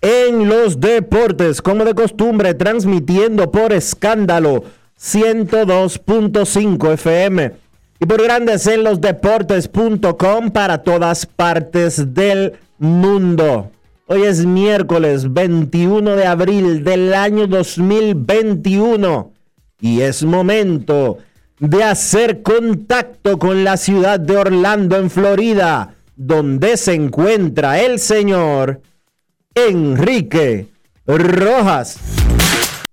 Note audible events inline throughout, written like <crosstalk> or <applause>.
en los Deportes, como de costumbre, transmitiendo por escándalo 102.5 FM y por Grandes en los Deportes.com para todas partes del mundo. Hoy es miércoles 21 de abril del año 2021 y es momento de hacer contacto con la ciudad de Orlando, en Florida, donde se encuentra el señor Enrique Rojas.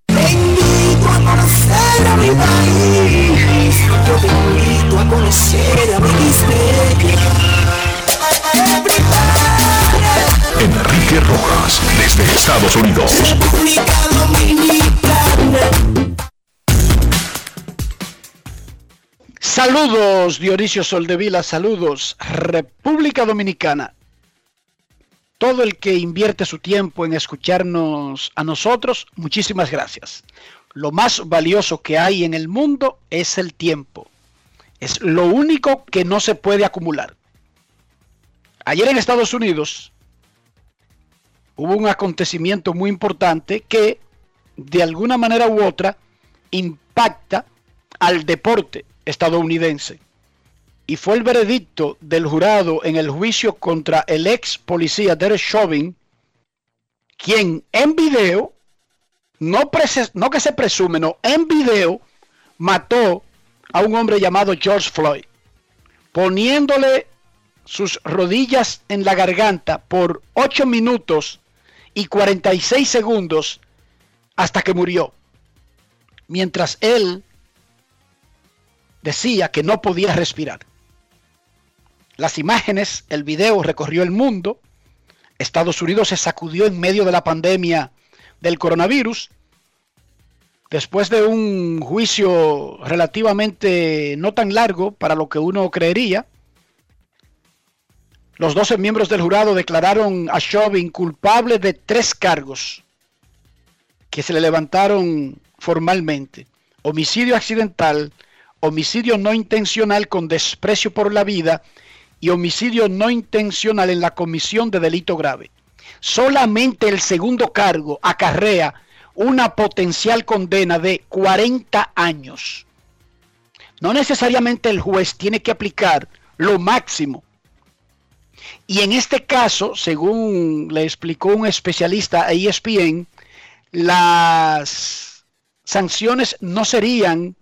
Te invito a conocer a mi país. Yo te invito a conocer a mi Enrique Rojas, desde Estados Unidos. República Dominicana. Saludos, Dionisio Soldevila, saludos, República Dominicana. Todo el que invierte su tiempo en escucharnos a nosotros, muchísimas gracias. Lo más valioso que hay en el mundo es el tiempo. Es lo único que no se puede acumular. Ayer en Estados Unidos hubo un acontecimiento muy importante que de alguna manera u otra impacta al deporte estadounidense. Y fue el veredicto del jurado en el juicio contra el ex policía Derek Chauvin, quien en video, no, que se presume, no, en video mató a un hombre llamado George Floyd, poniéndole sus rodillas en la garganta por 8 minutos y 46 segundos hasta que murió. Mientras él decía que no podía respirar. Las imágenes, el video recorrió el mundo. Estados Unidos se sacudió en medio de la pandemia del coronavirus. Después de un juicio relativamente no tan largo para lo que uno creería, los 12 miembros del jurado declararon a Chauvin culpable de tres cargos que se le levantaron formalmente. Homicidio accidental, homicidio no intencional con desprecio por la vida y homicidio no intencional en la comisión de delito grave. Solamente el segundo cargo acarrea una potencial condena de 40 años. No necesariamente el juez tiene que aplicar lo máximo. Y en este caso, según le explicó un especialista a ESPN, las sanciones no serían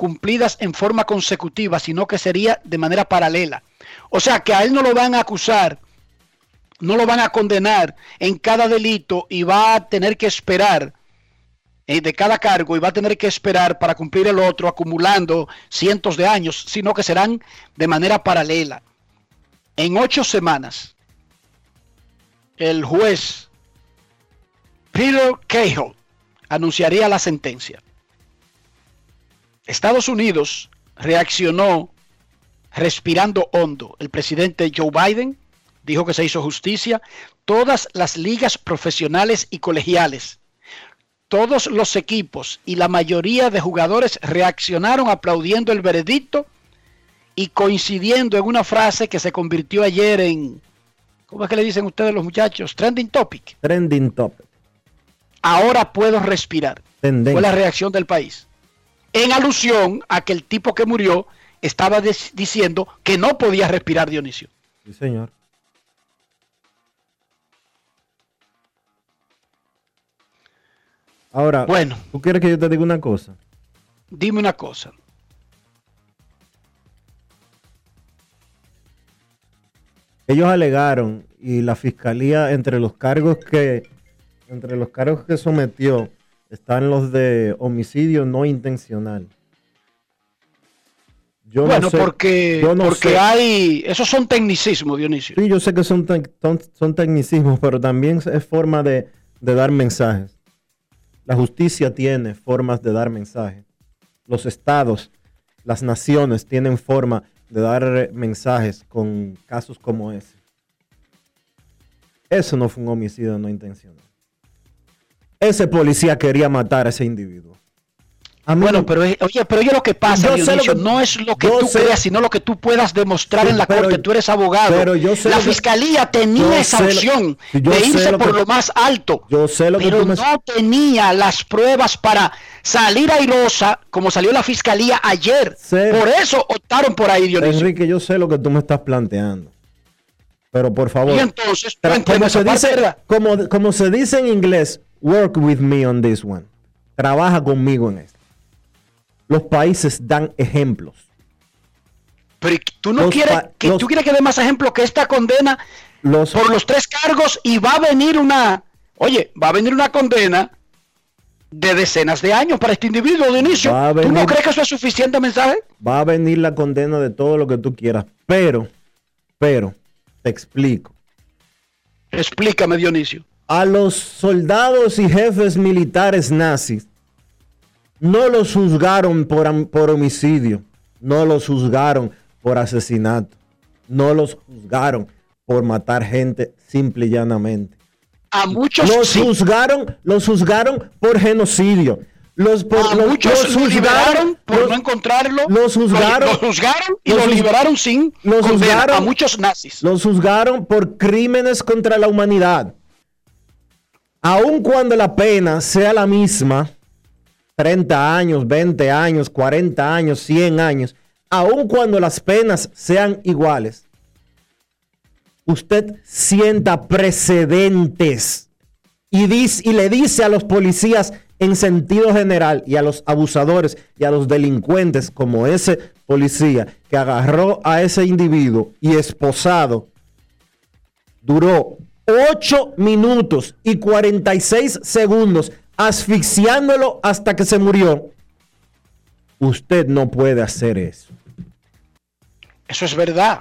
cumplidas en forma consecutiva, sino que sería de manera paralela. O sea, que a él no lo van a acusar, no lo van a condenar en cada delito y va a tener que esperar eh, de cada cargo y va a tener que esperar para cumplir el otro acumulando cientos de años, sino que serán de manera paralela. En ocho semanas, el juez Peter Cahill anunciaría la sentencia. Estados Unidos reaccionó respirando hondo. El presidente Joe Biden dijo que se hizo justicia. Todas las ligas profesionales y colegiales, todos los equipos y la mayoría de jugadores reaccionaron aplaudiendo el veredicto y coincidiendo en una frase que se convirtió ayer en, ¿cómo es que le dicen ustedes los muchachos? Trending topic. Trending topic. Ahora puedo respirar. Tendencia. Fue la reacción del país. En alusión a que el tipo que murió estaba diciendo que no podía respirar Dionisio. Sí, señor. Ahora, Bueno. ¿tú quieres que yo te diga una cosa? Dime una cosa. Ellos alegaron y la fiscalía entre los cargos que entre los cargos que sometió están los de homicidio no intencional. Yo no bueno, sé- porque, yo no porque sé. hay... Esos son tecnicismos, Dionisio. Sí, yo sé que son, tec- son, son tecnicismos, pero también es forma de, de dar mensajes. La justicia tiene formas de dar mensajes. Los estados, las naciones tienen forma de dar mensajes con casos como ese. Eso no fue un homicidio no intencional. Ese policía quería matar a ese individuo. A Bueno, no- pero oye, pero oye lo que pasa, Yo Dionisio, que- no es lo que tú sé- creas, sino lo que tú puedas demostrar Sí, en la pero- corte. Tú eres abogado. pero yo sé la que- fiscalía tenía esa lo- opción de irse lo por que- lo más alto. yo sé lo que pero tú me- no tenía las pruebas para salir airosa como salió la fiscalía ayer. Sé- Por eso optaron por ahí, Dionisio. Enrique, yo sé lo que tú me estás planteando. Pero por favor. Y entonces, como, se dice, como se dice en inglés, work with me on this one. Trabaja conmigo en esto. Los países dan ejemplos. Pero tú no Los quieres que los- tú quieres que dé más ejemplo que esta condena Los, por los tres cargos y va a venir una, oye, va a venir una condena de decenas de años para este individuo, a ¿Tú no crees que eso es suficiente mensaje? va a venir la condena de todo lo que tú quieras. Pero, pero, te explico. Explícame, Dionisio. A los soldados y jefes militares nazis no los juzgaron por, por homicidio, no los juzgaron por asesinato, no los juzgaron por matar gente simple y llanamente. A muchos Los sí, juzgaron, los juzgaron por genocidio. Los, por, a los- muchos los lo liberaron por los- no encontrarlo. los juzgaron- Lo, juzgaron y los liberaron sin los condena juzgaron- a muchos nazis. los juzgaron por crímenes contra la humanidad. Aun cuando la pena sea la misma, 30 años, 20 años, 40 años, 100 años, aun cuando las penas sean iguales, usted sienta precedentes y, dice- y le dice a los policías en sentido general y a los abusadores y a los delincuentes como ese policía que agarró a ese individuo y esposado, duró 8 minutos y 46 segundos asfixiándolo hasta que se murió. Usted no puede hacer eso. Eso es verdad.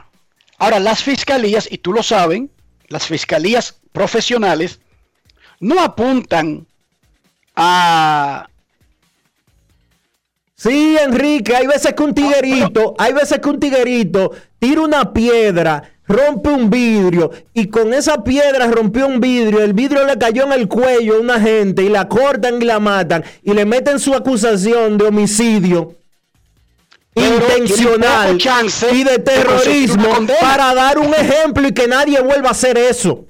Ahora, las fiscalías, y tú lo saben, las fiscalías profesionales no apuntan a... Sí, Enrique, hay veces que un tiguerito, hay veces que un tiguerito tira una piedra, rompe un vidrio y con esa piedra rompió un vidrio, el vidrio le cayó en el cuello a una gente y la cortan y la matan y le meten su acusación de homicidio intencional chance y de terrorismo para dar un ejemplo y que nadie vuelva a hacer eso.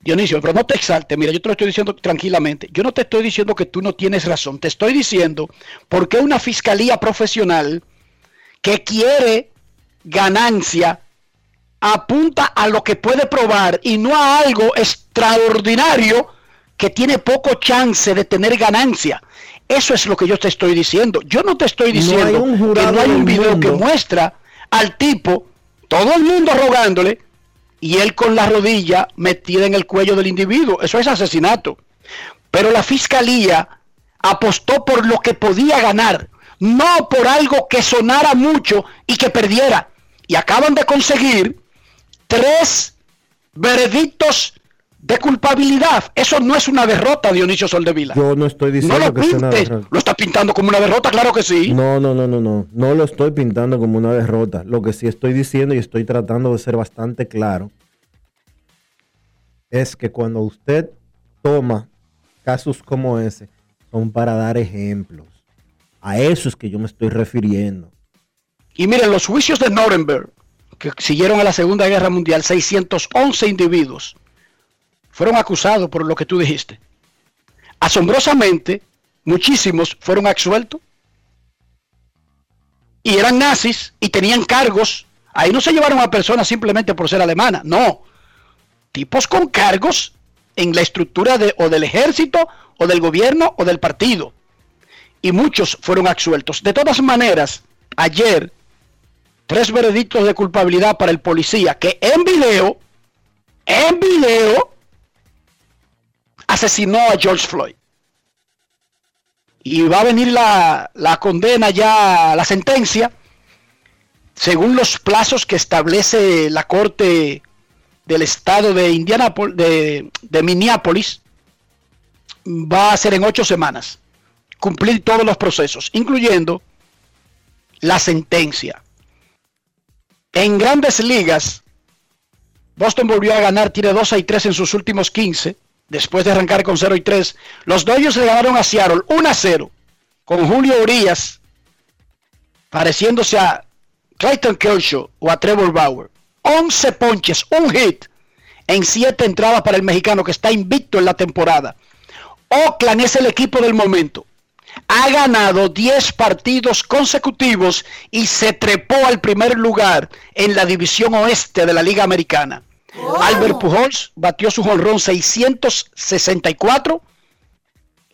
Dionisio, pero no te exalte, mira, yo te lo estoy diciendo tranquilamente. Yo no te estoy diciendo que tú no tienes razón, te estoy diciendo por qué una fiscalía profesional que quiere ganancia apunta a lo que puede probar y no a algo extraordinario que tiene poco chance de tener ganancia. Eso es lo que yo te estoy diciendo. Yo no te estoy diciendo que no hay un video que muestra al tipo, todo el mundo rogándole, y él con la rodilla metida en el cuello del individuo. Eso es asesinato. Pero la fiscalía apostó por lo que podía ganar, no por algo que sonara mucho y que perdiera. Y acaban de conseguir tres veredictos de culpabilidad. Eso no es una derrota, Dionisio Soldevila. Yo no estoy No diciendo lo que sea una derrota. Lo está pintando como una derrota, claro que sí. No, no, no, no, no. No lo estoy pintando como una derrota. Lo que sí estoy diciendo y estoy tratando de ser bastante claro es que cuando usted toma casos como ese, son para dar ejemplos. A eso es que yo me estoy refiriendo. Y miren, los juicios de Nuremberg, que siguieron a la Segunda Guerra Mundial, 611 individuos fueron acusados por lo que tú dijiste. Asombrosamente, muchísimos fueron absueltos. Y eran nazis y tenían cargos. Ahí no se llevaron a personas simplemente por ser alemana, no. Tipos con cargos en la estructura de, o del ejército, o del gobierno, o del partido. Y muchos fueron absueltos. De todas maneras, ayer, tres veredictos de culpabilidad para el policía que en video, en video, asesinó a George Floyd. Y va a venir la, la condena ya, la sentencia, según los plazos que establece la Corte del Estado de, de Minneapolis, va a ser en ocho semanas cumplir todos los procesos, incluyendo la sentencia. En grandes ligas, Boston volvió a ganar, tiene 2 y 3 en sus últimos 15, después de arrancar con 0 y 3. Los Dodgers le ganaron a Seattle 1 a 0, con Julio Urias pareciéndose a Clayton Kershaw o a Trevor Bauer. 11 ponches, un hit en 7 entradas para el mexicano que está invicto en la temporada. Oakland es el equipo del momento. Ha ganado 10 partidos consecutivos y se trepó al primer lugar en la división oeste de la Liga Americana. Albert Pujols batió su jonrón 664,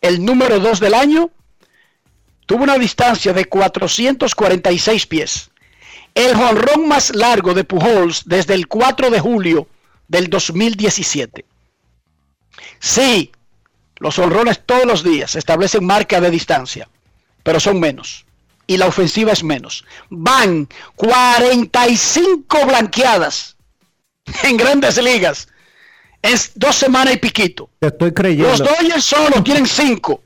el número 2 del año. Tuvo una distancia de 446 pies. El jonrón más largo de Pujols desde el 4 de julio del 2017. Sí, los honrones todos los días establecen marca de distancia, pero son menos. Y la ofensiva es menos. Van 45 blanqueadas en grandes ligas. Es dos semanas y piquito. Te estoy creyendo. Los Dodgers solo tienen 5.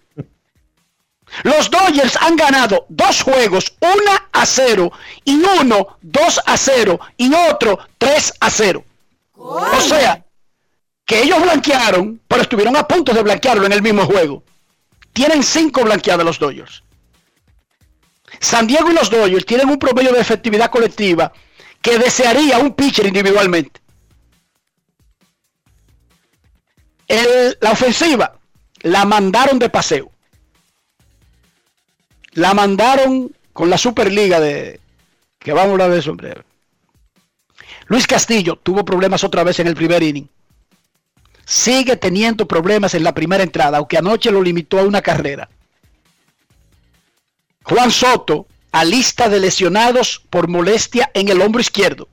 Los Dodgers han ganado dos juegos, 1 a 0, y uno 2 a 0, y otro 3 a 0. O sea, que ellos blanquearon, pero estuvieron a punto de blanquearlo en el mismo juego. Tienen cinco blanqueadas los Dodgers. San Diego y los Dodgers tienen un promedio de efectividad colectiva que desearía un pitcher individualmente. La ofensiva la mandaron de paseo. La mandaron con la Superliga de... Que vamos a hablar de breve. Luis Castillo tuvo problemas otra vez en el primer inning sigue teniendo problemas en la primera entrada, aunque anoche lo limitó a una carrera. Juan Soto, a lista de lesionados por molestia en el hombro izquierdo.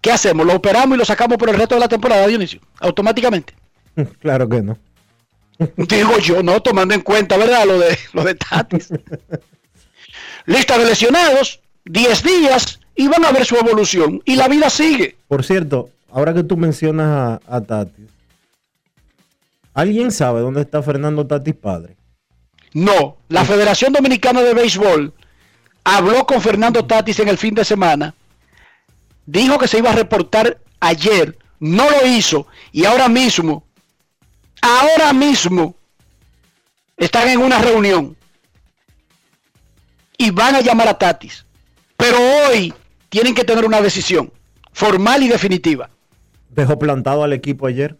¿Qué hacemos? ¿Lo operamos y lo sacamos por el resto de la temporada, Dionisio? Automáticamente. <laughs> Claro que no. <laughs> Digo yo, no, tomando en cuenta, ¿verdad? Lo de, lo de Tatis. <laughs> Lista de lesionados, 10 días, y van a ver su evolución. Y la vida sigue. Por cierto, ahora que tú mencionas a, a Tatis, ¿alguien sabe dónde está Fernando Tatis padre? No, la Federación Dominicana de Béisbol habló con Fernando Tatis en el fin de semana, dijo que se iba a reportar ayer, no lo hizo y ahora mismo, ahora mismo están en una reunión y van a llamar a Tatis. Pero hoy tienen que tener una decisión formal y definitiva. Dejó plantado al equipo ayer.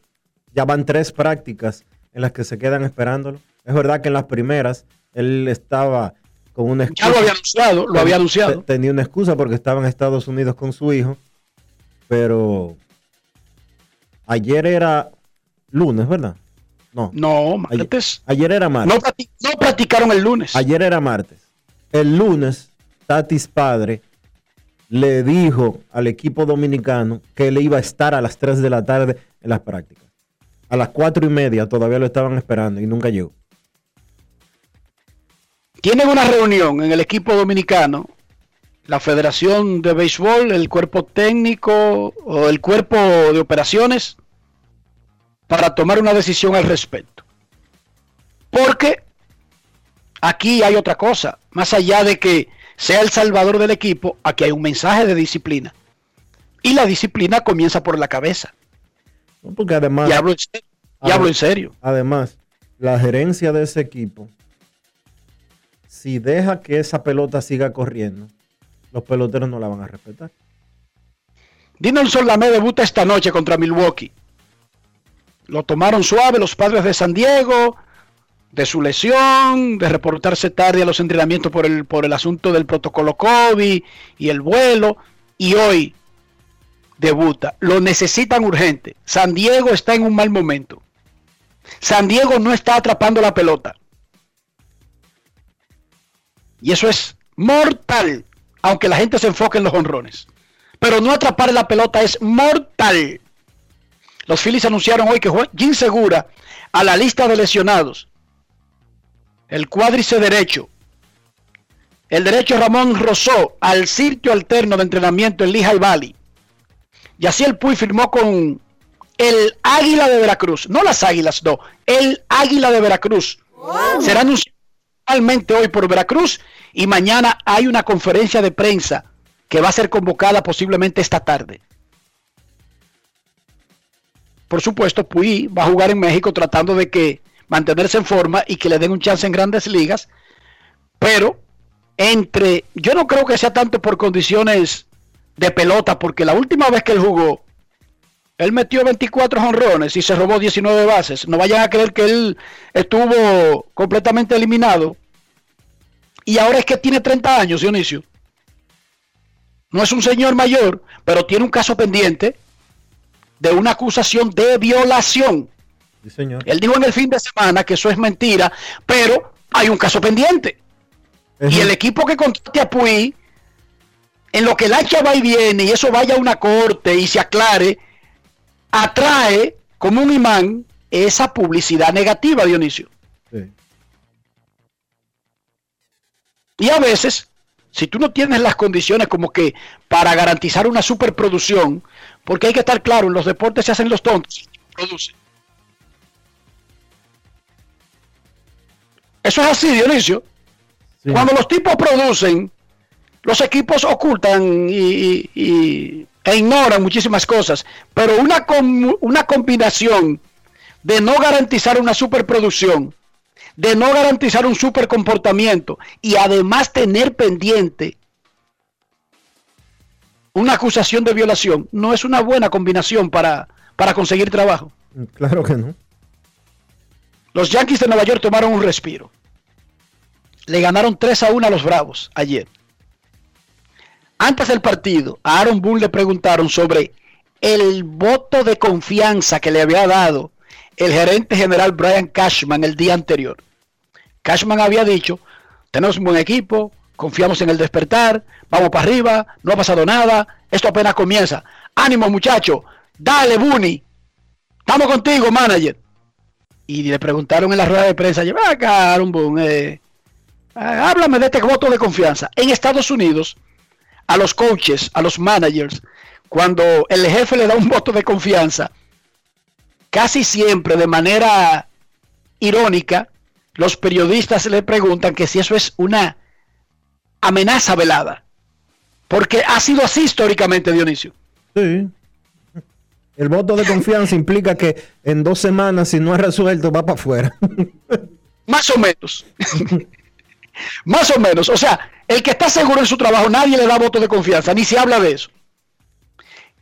Ya van tres prácticas en las que se quedan esperándolo. Es verdad que en las primeras él estaba con una Ya lo había anunciado, lo había anunciado. Te- Tenía una excusa porque estaba en Estados Unidos con su hijo. Pero ayer era lunes, ¿verdad? No. No, martes. ayer era martes. No, no practicaron el lunes. Ayer era martes. El lunes, Tatis padre le dijo al equipo dominicano que él iba a estar a las 3 de la tarde en las prácticas. A las 4 y media todavía lo estaban esperando y nunca llegó. Tienen una reunión en el equipo dominicano, la Federación de Béisbol, el cuerpo técnico o el cuerpo de operaciones para tomar una decisión al respecto. Porque aquí hay otra cosa, más allá de que sea el salvador del equipo, aquí hay un mensaje de disciplina. Y la disciplina comienza por la cabeza. Porque además, y hablo en serio. Y hablo en serio. Además, la gerencia de ese equipo, si deja que esa pelota siga corriendo, los peloteros no la van a respetar. Dinelson Lamé debuta esta noche contra Milwaukee. Lo tomaron suave los padres de San Diego, de su lesión, de reportarse tarde a los entrenamientos por el, por el asunto del protocolo COVID y el vuelo. Y hoy debuta. Lo necesitan urgente. San Diego está en un mal momento. San Diego no está atrapando la pelota. Y eso es mortal, aunque la gente se enfoque en los honrones. Pero no atrapar la pelota es mortal. Los Phillies anunciaron hoy que Jim Segura a la lista de lesionados. El cuádrice derecho. El derecho Ramón Rosó al sitio alterno de entrenamiento en Lehigh Valley. Y así el Puy firmó con el Águila de Veracruz. No las Águilas, no. El Águila de Veracruz. Será anunciado hoy por Veracruz y mañana hay una conferencia de prensa que va a ser convocada posiblemente esta tarde. Por supuesto, Puy va a jugar en México tratando de que mantenerse en forma y que le den un chance en grandes ligas, pero entre, yo no creo que sea tanto por condiciones de pelota, porque la última vez que él jugó, él metió 24 honrones y se robó 19 bases. No vayan a creer que él estuvo completamente eliminado. Y ahora es que tiene 30 años, Dionisio. No es un señor mayor, pero tiene un caso pendiente de una acusación de violación. señor. Él dijo en el fin de semana que eso es mentira, pero hay un caso pendiente. Y el equipo que contrate a Puy, en lo que el hacha va y viene y eso vaya a una corte y se aclare, atrae como un imán esa publicidad negativa, Dionisio. Y a veces si tú no tienes las condiciones como que para garantizar una superproducción, porque hay que estar claro, en los deportes se hacen los tontos, producen. Eso es así, Dionisio. Cuando los tipos producen, los equipos ocultan y, e ignoran muchísimas cosas, pero una, una combinación de no garantizar una superproducción de no garantizar un super comportamiento y además tener pendiente una acusación de violación, no es una buena combinación para, para conseguir trabajo. Claro que no. Los Yankees de Nueva York tomaron un respiro. Le ganaron 3 a 1 a los Bravos ayer. Antes del partido, a Aaron Boone le preguntaron sobre el voto de confianza que le había dado el gerente general Brian Cashman el día anterior. Cashman había dicho, tenemos un buen equipo, confiamos en el despertar, vamos para arriba, no ha pasado nada, esto apenas comienza. Ánimo muchacho, dale Bunny, estamos contigo manager. Y le preguntaron en la rueda de prensa, lleva acá, Aaron eh, háblame de este voto de confianza. En Estados Unidos, a los coaches, a los managers, cuando el jefe le da un voto de confianza, casi siempre de manera irónica, los periodistas le preguntan que si eso es una amenaza velada. Porque ha sido así históricamente, Dionisio. Sí. El voto de confianza implica que en dos semanas, si no es resuelto, va para afuera. Más o menos. <laughs> Más o menos. O sea, el que está seguro en su trabajo, nadie le da voto de confianza, ni se habla de eso.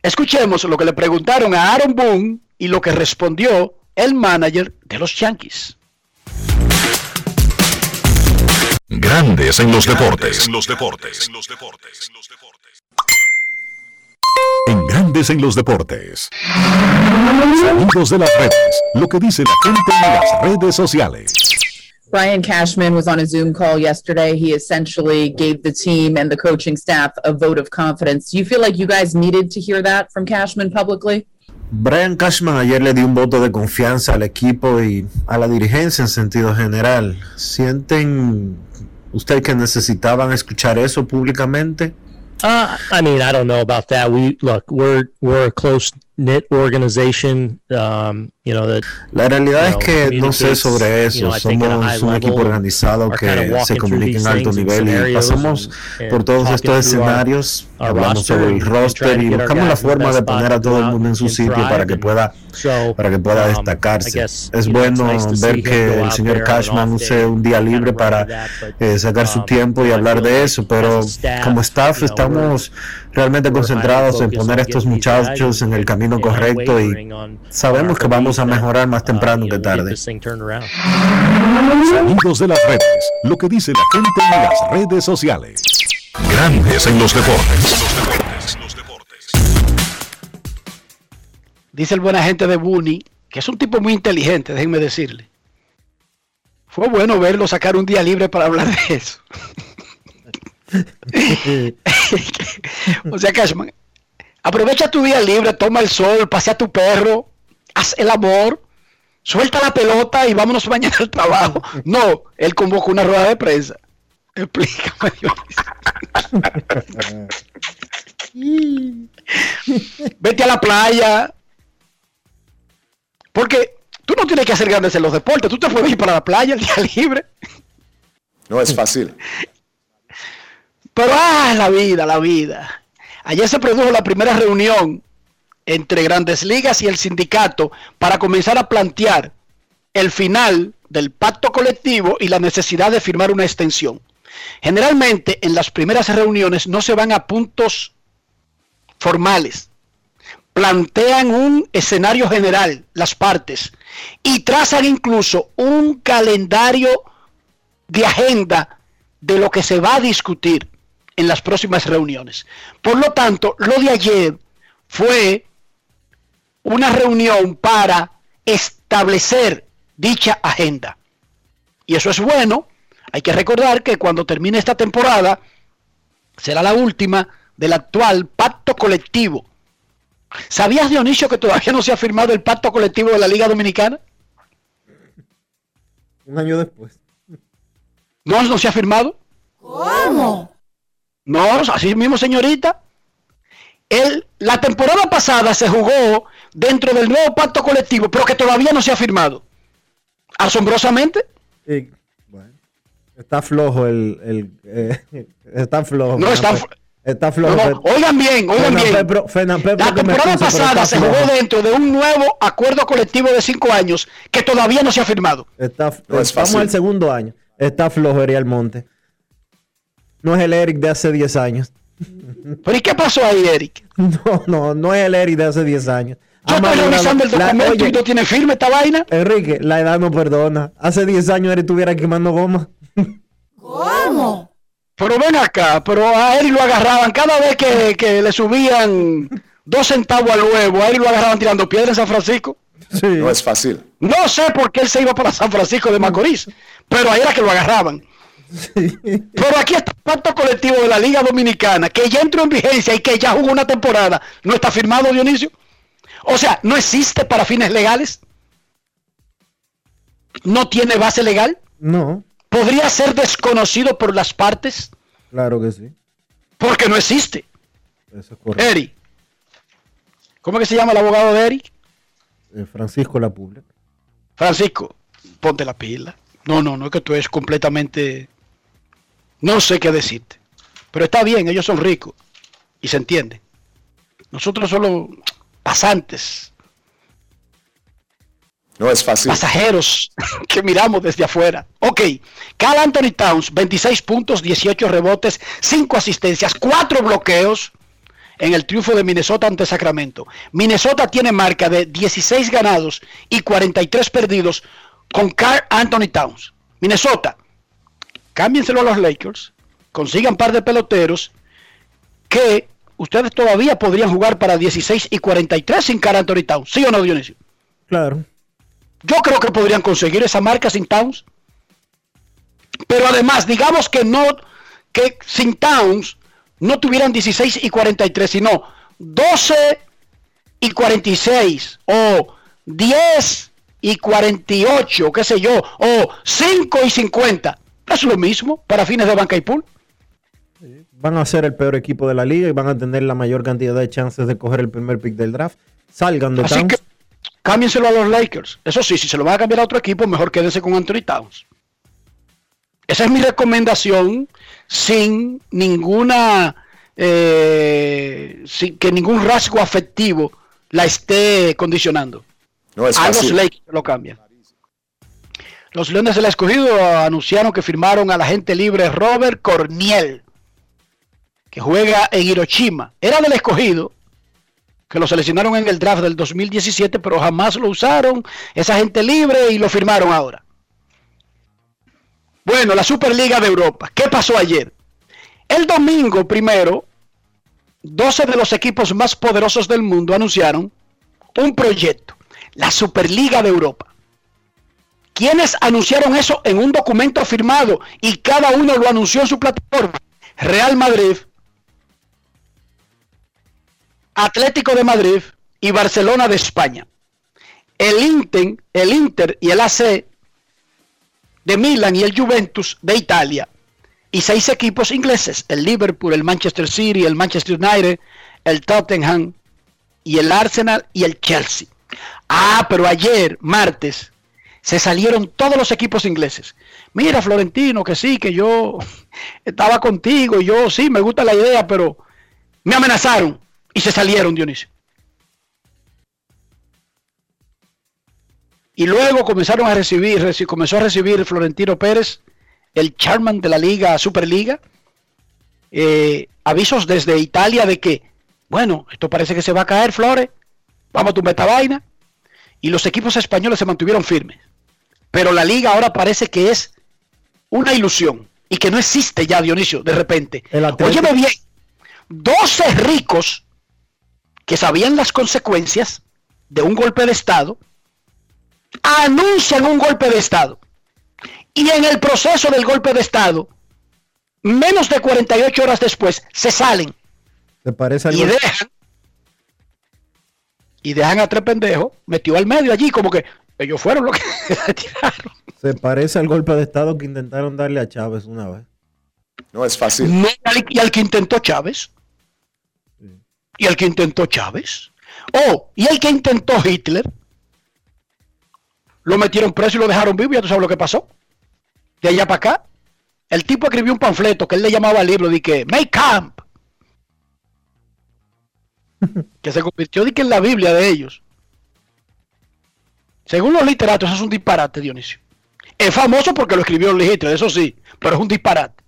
Escuchemos lo que le preguntaron a Aaron Boone y lo que respondió el manager de los Yankees. Grandes en los deportes. En los deportes. En los deportes. En Grandes en los deportes. Sonidos de las redes. Lo que dice la gente en las redes sociales. Brian Cashman was on a Zoom call yesterday. He essentially gave the team and the coaching staff a vote of confidence. Do you feel like you guys needed to hear that from Cashman publicly? Brian Cashman ayer le dio un voto de confianza al equipo y a la dirigencia en sentido general. ¿Sienten usted que necesitaban escuchar eso públicamente? Uh, I mean, I don't know about that. We look, we're we're a close knit organization. Um, you know that. La realidad you know, es que no sé sobre you eso. know, Somos un equipo organizado que se comunica en alto nivel y pasamos and- por todos estos escenarios, hablamos sobre el roster y buscamos la forma de poner a to todo el mundo en su sitio para que pueda so, para que pueda um, destacarse. Es bueno nice to see ver que el señor Cashman use un día and libre para eh, sacar su um, tiempo y hablar de eso, as pero como staff estamos realmente concentrados en focused poner a on estos muchachos en el camino and correcto y sabemos que vamos a mejorar más uh, temprano que tarde. this thing turned around. Sonidos de las redes. Lo que dice la gente en las redes sociales. Grandes en los deportes. Dice el buen agente de Booney, que es un tipo muy inteligente, déjenme decirle. Fue bueno verlo sacar un día libre para hablar de eso. <laughs> <laughs> o sea, Cashman, aprovecha tu día libre, toma el sol, pasea a tu perro, haz el amor, suelta la pelota y vámonos mañana al trabajo. <laughs> No, él convocó una rueda de prensa. Explícame. <laughs> Vete a la playa. Porque tú no tienes que hacer grandes en los deportes. Tú te puedes ir para la playa el día libre. No es fácil. Pero, ah, la vida, la vida. Ayer se produjo la primera reunión entre Grandes Ligas y el sindicato para comenzar a plantear el final del pacto colectivo y la necesidad de firmar una extensión. Generalmente en las primeras reuniones no se van a puntos formales. Plantean un escenario general, las partes, y trazan incluso un calendario de agenda de lo que se va a discutir en las próximas reuniones. Por lo tanto, lo de ayer fue una reunión para establecer dicha agenda. Y eso es bueno. Hay que recordar que cuando termine esta temporada será la última del actual pacto colectivo. ¿Sabías, Dionisio, que todavía no se ha firmado el pacto colectivo de la Liga Dominicana? Un año después. ¿No, no se ha firmado? ¿Cómo? No, así mismo, señorita. El, la temporada pasada se jugó dentro del nuevo pacto colectivo, pero que todavía no se ha firmado. Asombrosamente. Está flojo el. el eh, <laughs> está flojo. No, está, está flojo. no, no, oigan bien, oigan bien. Pepro- Fernán Pepro La temporada pasada se jugó dentro de un nuevo acuerdo colectivo de cinco años que todavía no se ha firmado. Está, No es estamos fácil. al segundo año. Está flojo Ariel Monte. No es el Eric de hace 10 años. ¿Pero y qué pasó ahí, Eric? <laughs> No, no, no es el Eric de hace 10 años. Yo estoy revisando el la- documento oye, y no tiene firme esta vaina. Enrique, la edad no perdona. Hace 10 años Eric estuviera quemando goma. ¿Cómo? Pero ven acá, pero a Eric lo agarraban cada vez que, que le subían dos centavos al huevo, a Eric lo agarraban tirando piedra en San Francisco. Sí. No es fácil. No sé por qué él se iba para San Francisco de Macorís, pero ahí era que lo agarraban. Pero aquí está el pacto colectivo de la Liga Dominicana, que ya entró en vigencia y que ya jugó una temporada. ¿No está firmado, Dionisio? O sea, ¿no existe para fines legales? ¿No tiene base legal? No, ¿Podría ser desconocido por las partes? claro que sí. Porque no existe. Eso es correcto. Eric. ¿Cómo que se llama el abogado de Eric? Eh, Francisco La Publi. Francisco, ponte la pila. No, no, no, es que tú eres completamente... No sé qué decirte. Pero está bien, ellos son ricos. Y se entiende. Nosotros solo pasantes, No es fácil. pasajeros <laughs> que miramos desde afuera. Ok, Cal Anthony Towns, 26 puntos, 18 rebotes, 5 asistencias, 4 bloqueos en el triunfo de Minnesota ante Sacramento. Minnesota tiene marca de 16 ganados y 43 perdidos con Carl Anthony Towns. Minnesota, cámbienselo a los Lakers, consigan par de peloteros que ustedes todavía podrían jugar para 16 y 43 sin Carl Anthony Towns. ¿Sí o no, Dionisio? Claro. Yo creo que podrían conseguir esa marca sin Towns. Pero además, digamos que no, que sin Towns no tuvieran 16 y 43, sino 12 y 46, o 10 y 48, qué sé yo, o 5 y 50. Es lo mismo para fines de banca y pool. Van a ser el peor equipo de la liga y van a tener la mayor cantidad de chances de coger el primer pick del draft. Salgan de Así Towns. que cámbienselo a los Lakers. Eso sí, si se lo van a cambiar a otro equipo, mejor quédense con Anthony Towns. Esa es mi recomendación sin ninguna, eh, sin que ningún rasgo afectivo la esté condicionando. No es a los. Lakers lo cambian. Los Leones del Escogido anunciaron que firmaron al agente libre Robert Corniel, que juega en Hiroshima. Era del Escogido, que lo seleccionaron en el draft del 2017, pero jamás lo usaron. Es agente libre y lo firmaron ahora. Bueno, la Superliga de Europa. ¿Qué pasó ayer? El domingo primero, 12 de los equipos más poderosos del mundo anunciaron un proyecto, la Superliga de Europa. ¿Quiénes anunciaron eso en un documento firmado y cada uno lo anunció en su plataforma? Real Madrid, Atlético de Madrid y Barcelona de España. El Inter, el Inter y el AC de Milan y el Juventus de Italia. Y seis equipos ingleses, el Liverpool, el Manchester City, el Manchester United, el Tottenham y el Arsenal y el Chelsea. Ah, pero ayer, martes, se salieron todos los equipos ingleses. Mira, Florentino, que sí, que yo <laughs> estaba contigo, yo sí, me gusta la idea, pero me amenazaron y se salieron, Dionisio. Y luego comenzaron a recibir, reci- comenzó a recibir Florentino Pérez, el chairman de la Liga, Superliga, eh, avisos desde Italia de que, bueno, esto parece que se va a caer, Flores, vamos a tumbar esta vaina. Y los equipos españoles se mantuvieron firmes. Pero la liga ahora parece que es una ilusión y que no existe ya, Dionisio, de repente. Atlético- Óyeme bien, 12 ricos que sabían las consecuencias de un golpe de Estado, anuncian un golpe de Estado. Y en el proceso del golpe de Estado, menos de 48 horas después, se salen ¿Te parece y algo? dejan y dejan a tres pendejos metido al medio allí como que ellos fueron los que <laughs> tiraron Se parece al golpe de estado que intentaron darle a Chávez una vez. No es fácil. No, y y al que intentó Chávez y al que intentó Chávez oh y el que intentó Hitler lo metieron preso y lo dejaron vivo ya tú sabes lo que pasó de allá para acá el tipo escribió un panfleto que él le llamaba al libro de que make camp <laughs> que se convirtió de que en la Biblia de ellos. Según los literatos, eso es un disparate, Dionisio. Es famoso porque lo escribió Hitler, eso sí, pero es un disparate.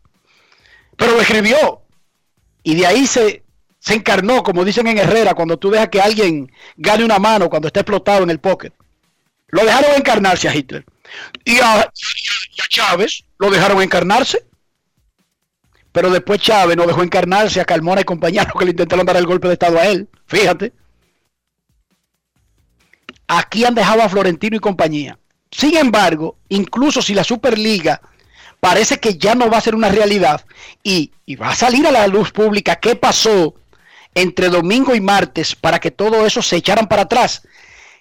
Pero lo escribió. Y de ahí se, se encarnó, como dicen en Herrera, cuando tú dejas que alguien gane una mano cuando está explotado en el pocket. Lo dejaron encarnarse a Hitler. Y a, Chávez lo dejaron encarnarse. Pero después Chávez no dejó encarnarse a Carmona y compañeros que le intentaron dar el golpe de estado a él. Fíjate. Aquí han dejado a Florentino y compañía. Sin embargo, incluso si la Superliga parece que ya no va a ser una realidad y, y va a salir a la luz pública qué pasó entre domingo y martes para que todo eso se echaran para atrás.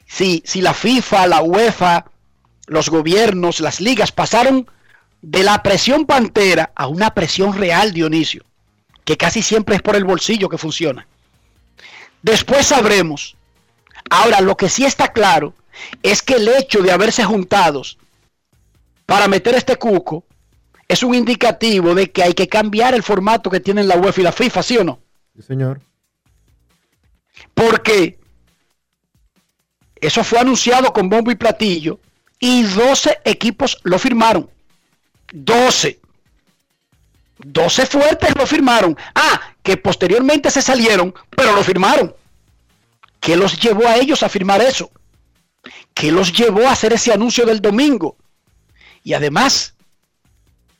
Si, si la FIFA, la UEFA, los gobiernos, las ligas pasaron de la presión pantera a una presión real, Dionisio, que casi siempre es por el bolsillo que funciona. Después sabremos. Ahora, lo que sí está claro es que el hecho de haberse juntados para meter este cuco es un indicativo de que hay que cambiar el formato que tienen la UEFA y la FIFA, ¿sí o no? Sí, señor. Porque eso fue anunciado con bombo y platillo y 12 equipos lo firmaron. 12. 12 fuertes lo firmaron. Ah, que posteriormente se salieron, pero lo firmaron. ¿Qué los llevó a ellos a firmar eso? ¿Qué los llevó a hacer ese anuncio del domingo? Y además,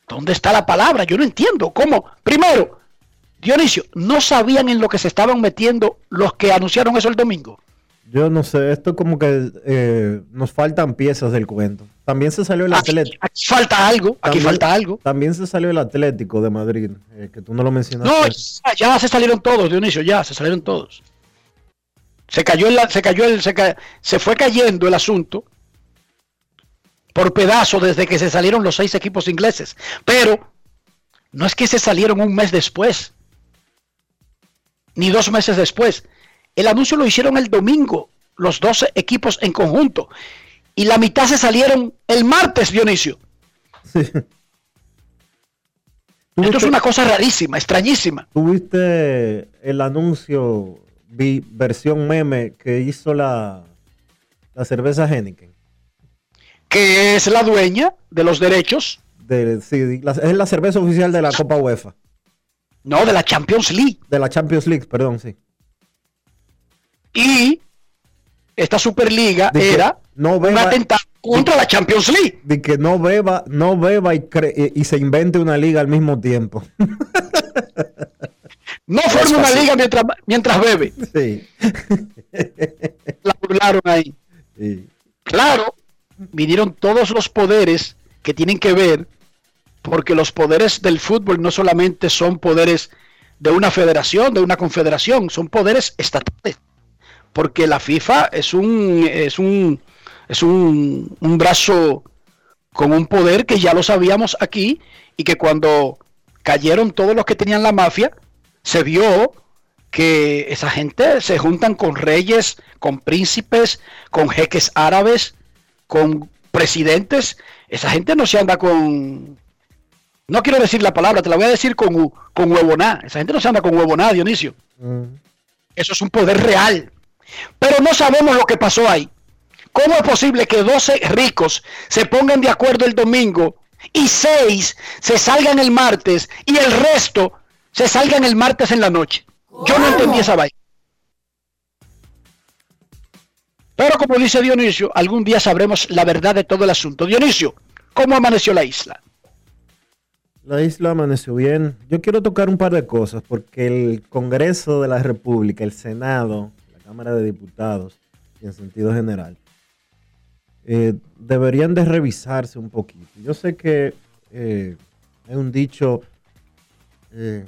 ¿dónde está la palabra? Yo no entiendo. ¿Cómo? Primero, Dionisio, ¿no sabían en lo que se estaban metiendo los que anunciaron eso el domingo? Yo no sé, esto como que eh, nos faltan piezas del cuento. También se salió el Aquí, Atlético. aquí falta algo, aquí También- falta algo. También se salió el Atlético de Madrid, eh, que tú no lo mencionaste. No, ya, ya se salieron todos, Dionisio, ya se salieron todos. Se cayó el, se cayó el, se, ca- se fue cayendo el asunto por pedazos desde que se salieron los seis equipos ingleses. Pero no es que se salieron un mes después, ni dos meses después. El anuncio lo hicieron el domingo, los 12 equipos en conjunto. Y la mitad se salieron el martes, Dionisio. Sí. Esto es una cosa rarísima, extrañísima. ¿Tuviste el anuncio vi- versión meme que hizo la, la cerveza Heineken? Que es la dueña de los derechos, De, sí, la- es la cerveza oficial de la Copa UEFA. No de la Champions League. De la Champions League, perdón, sí. Y esta Superliga De era no un beba- atentado contra la Champions League. De que no beba, no beba y, cre- y- y se invente una liga al mismo tiempo. <laughs> No forma una liga mientras, mientras bebe. Sí. La burlaron ahí. sí. Claro, vinieron todos los poderes que tienen que ver, porque los poderes del fútbol no solamente son poderes de una federación, de una confederación, son poderes estatales. Porque la FIFA es un es un es un, brazo con un poder que ya lo sabíamos aquí y que cuando cayeron todos los que tenían la mafia, se vio que esa gente se juntan con reyes, con príncipes, con jeques árabes, con presidentes. Esa gente no se anda con... No quiero decir la palabra, te la voy a decir con, con huevoná. Esa gente no se anda con huevoná, Dionisio. Mm. Eso es un poder real. Pero no sabemos lo que pasó ahí. ¿Cómo es posible que 12 ricos se pongan de acuerdo el domingo y 6 se salgan el martes y el resto se salgan el martes en la noche? Yo no entendí esa vaina. Pero como dice Dionisio, algún día sabremos la verdad de todo el asunto. Dionisio, ¿cómo amaneció la isla? La isla amaneció bien. Yo quiero tocar un par de cosas porque el Congreso de la República, el Senado, la Cámara de Diputados, y en sentido general, eh, deberían de revisarse un poquito. Yo sé que eh, hay un dicho eh,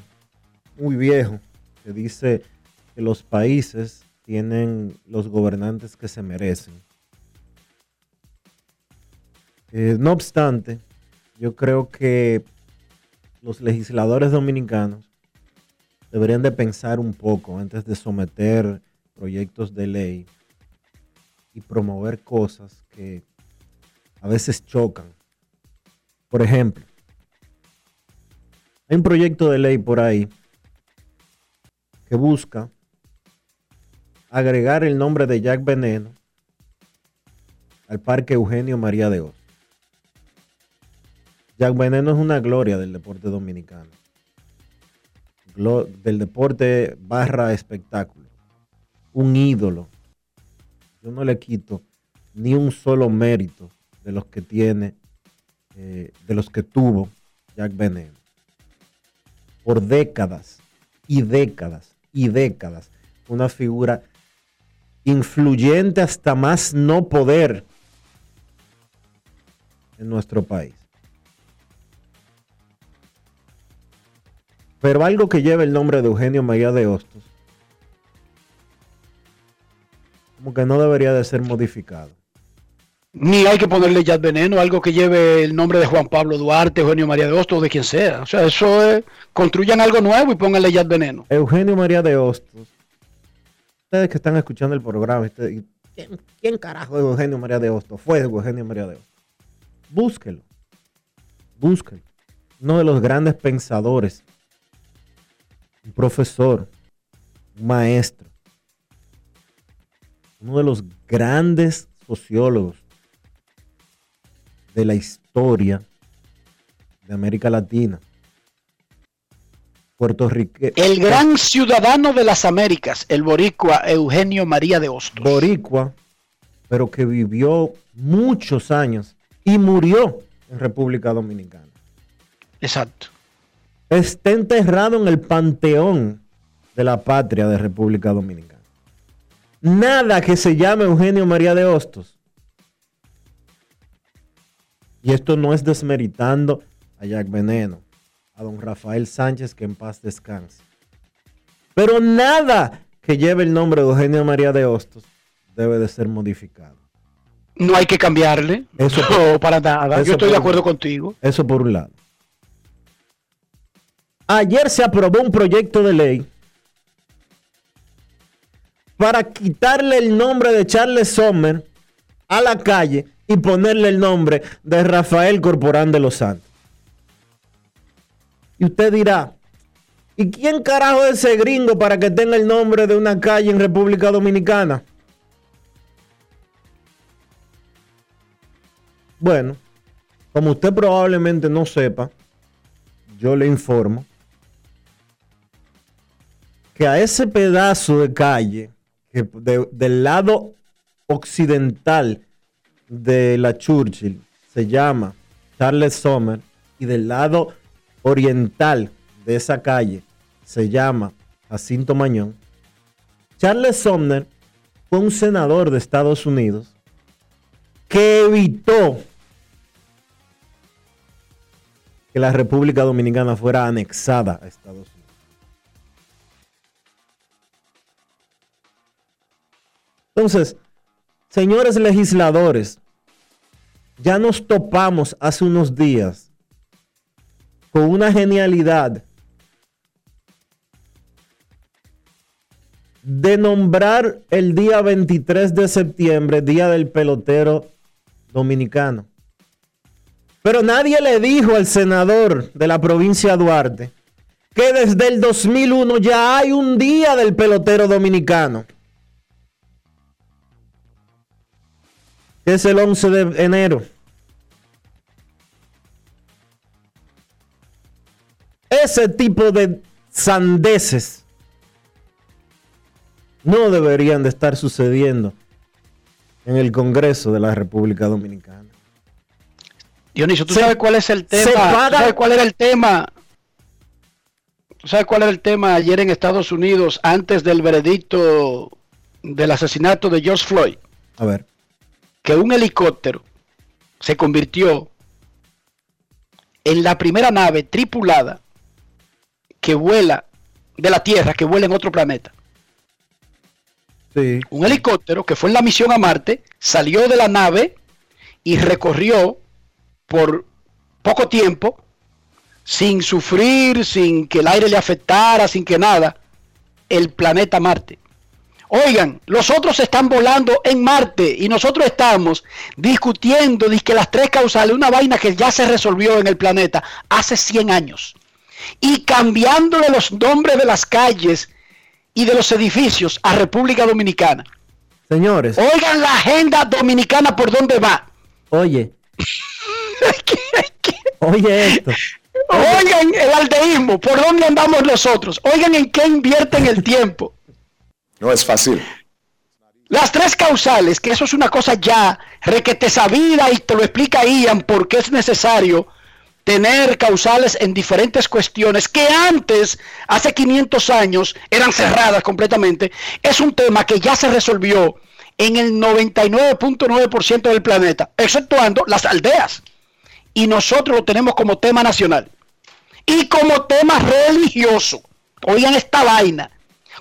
muy viejo que dice que los países tienen los gobernantes que se merecen. Eh, no obstante, yo creo que los legisladores dominicanos deberían de pensar un poco antes de someter proyectos de ley y promover cosas que a veces chocan. Por ejemplo, hay un proyecto de ley por ahí que busca agregar el nombre de Jack Veneno al Parque Eugenio María de Oz. Jack Veneno es una gloria del deporte dominicano. Del deporte barra espectáculo. Un ídolo. Yo no le quito ni un solo mérito de los que tiene, eh, de los que tuvo Jack Veneno. Por décadas y décadas y décadas. Una figura influyente hasta más no poder en nuestro país. Pero algo que lleva el nombre de Eugenio María de Hostos, como que no debería de ser modificado. Ni hay que ponerle ya veneno, algo que lleve el nombre de Juan Pablo Duarte, Eugenio María de Hostos, de quien sea. O sea, eso es, construyan algo nuevo y pónganle ya veneno. Eugenio María de Hostos, ustedes que están escuchando el programa, ustedes- ¿quién, quién carajo es Eugenio María de Hostos? Fue Eugenio María de Hostos. Búsquelo, búsquelo. Uno de los grandes pensadores, un profesor, un maestro, uno de los grandes sociólogos de la historia de América Latina. Puertorriqueño. El gran ciudadano de las Américas, el boricua Eugenio María de Hostos. boricua, pero que vivió muchos años y murió en República Dominicana. Exacto. Está enterrado en el panteón de la patria de República Dominicana. Nada que se llame Eugenio María de Hostos. Y esto no es desmeritando a Jack Veneno, a don Rafael Sánchez, que en paz descanse. Pero nada que lleve el nombre de Eugenio María de Hostos debe de ser modificado. No hay que cambiarle. Eso- <laughs> no, para nada. eso Yo estoy de por- acuerdo contigo. Eso por un lado. Ayer se aprobó un proyecto de ley para quitarle el nombre de Charles Sommer a la calle y ponerle el nombre de Rafael Corporán de los Santos. Y usted dirá, ¿y quién carajo es ese gringo para que tenga el nombre de una calle en República Dominicana? Bueno, como usted probablemente no sepa, yo le informo que a ese pedazo de calle del lado occidental de la Churchill se llama Charles Sommer y del lado oriental de esa calle se llama Jacinto Mañón. Charles Sumner fue un senador de Estados Unidos que evitó que la República Dominicana fuera anexada a Estados Unidos. Entonces, señores legisladores, ya nos topamos hace unos días con una genialidad de nombrar el día 23 de septiembre Día del Pelotero Dominicano. Pero nadie le dijo al senador de la provincia de Duarte que desde el 2001 ya hay un Día del Pelotero Dominicano. Es el 11 de enero. Ese tipo de sandeces no deberían de estar sucediendo en el Congreso de la República Dominicana. Dionisio, ¿tú Se- sabes cuál es el tema? ¿Tú sabes cuál era el tema? ¿Tú sabes cuál era el tema ayer en Estados Unidos antes del veredicto del asesinato de George Floyd? A ver, Que un helicóptero se convirtió en la primera nave tripulada que vuela de la Tierra, que vuela en otro planeta. sí, Un helicóptero que fue en la misión a Marte, salió de la nave y recorrió por poco tiempo, sin sufrir, sin que el aire le afectara, sin que nada, el planeta Marte. Oigan, los otros están volando en Marte y nosotros estamos discutiendo que las tres causales, una vaina que ya se resolvió en el planeta hace 100 años. Y cambiándole los nombres de las calles y de los edificios a República Dominicana. señores, Oigan la agenda dominicana por dónde va. oye, <laughs> oye esto. Oigan el aldeísmo, por dónde andamos nosotros. Oigan en qué invierten el tiempo. No es fácil. Las tres causales, que eso es una cosa ya requete sabida y te lo explica Ian por qué es necesario tener causales en diferentes cuestiones que antes, hace 500 años, eran cerradas completamente. Es un tema que ya se resolvió en el 99.9% del planeta, exceptuando las aldeas. Y nosotros lo tenemos como tema nacional. Y como tema religioso. Oigan esta vaina.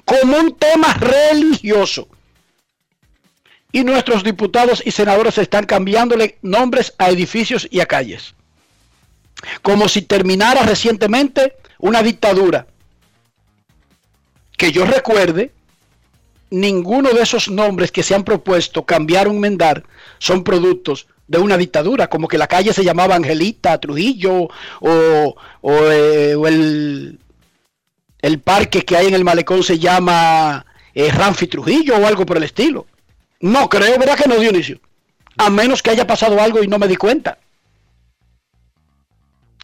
Como un tema religioso y nuestros diputados y senadores están cambiándole nombres a edificios y a calles. Como si terminara recientemente una dictadura. Que yo recuerde, ninguno de esos nombres que se han propuesto cambiar o enmendar son productos de una dictadura, como que la calle se llamaba Angelita, Trujillo, o, o, eh, o el, el parque que hay en el malecón se llama eh, Ramfi Trujillo o algo por el estilo. No creo, ¿verdad que no, Dionisio? A menos que haya pasado algo y no me di cuenta.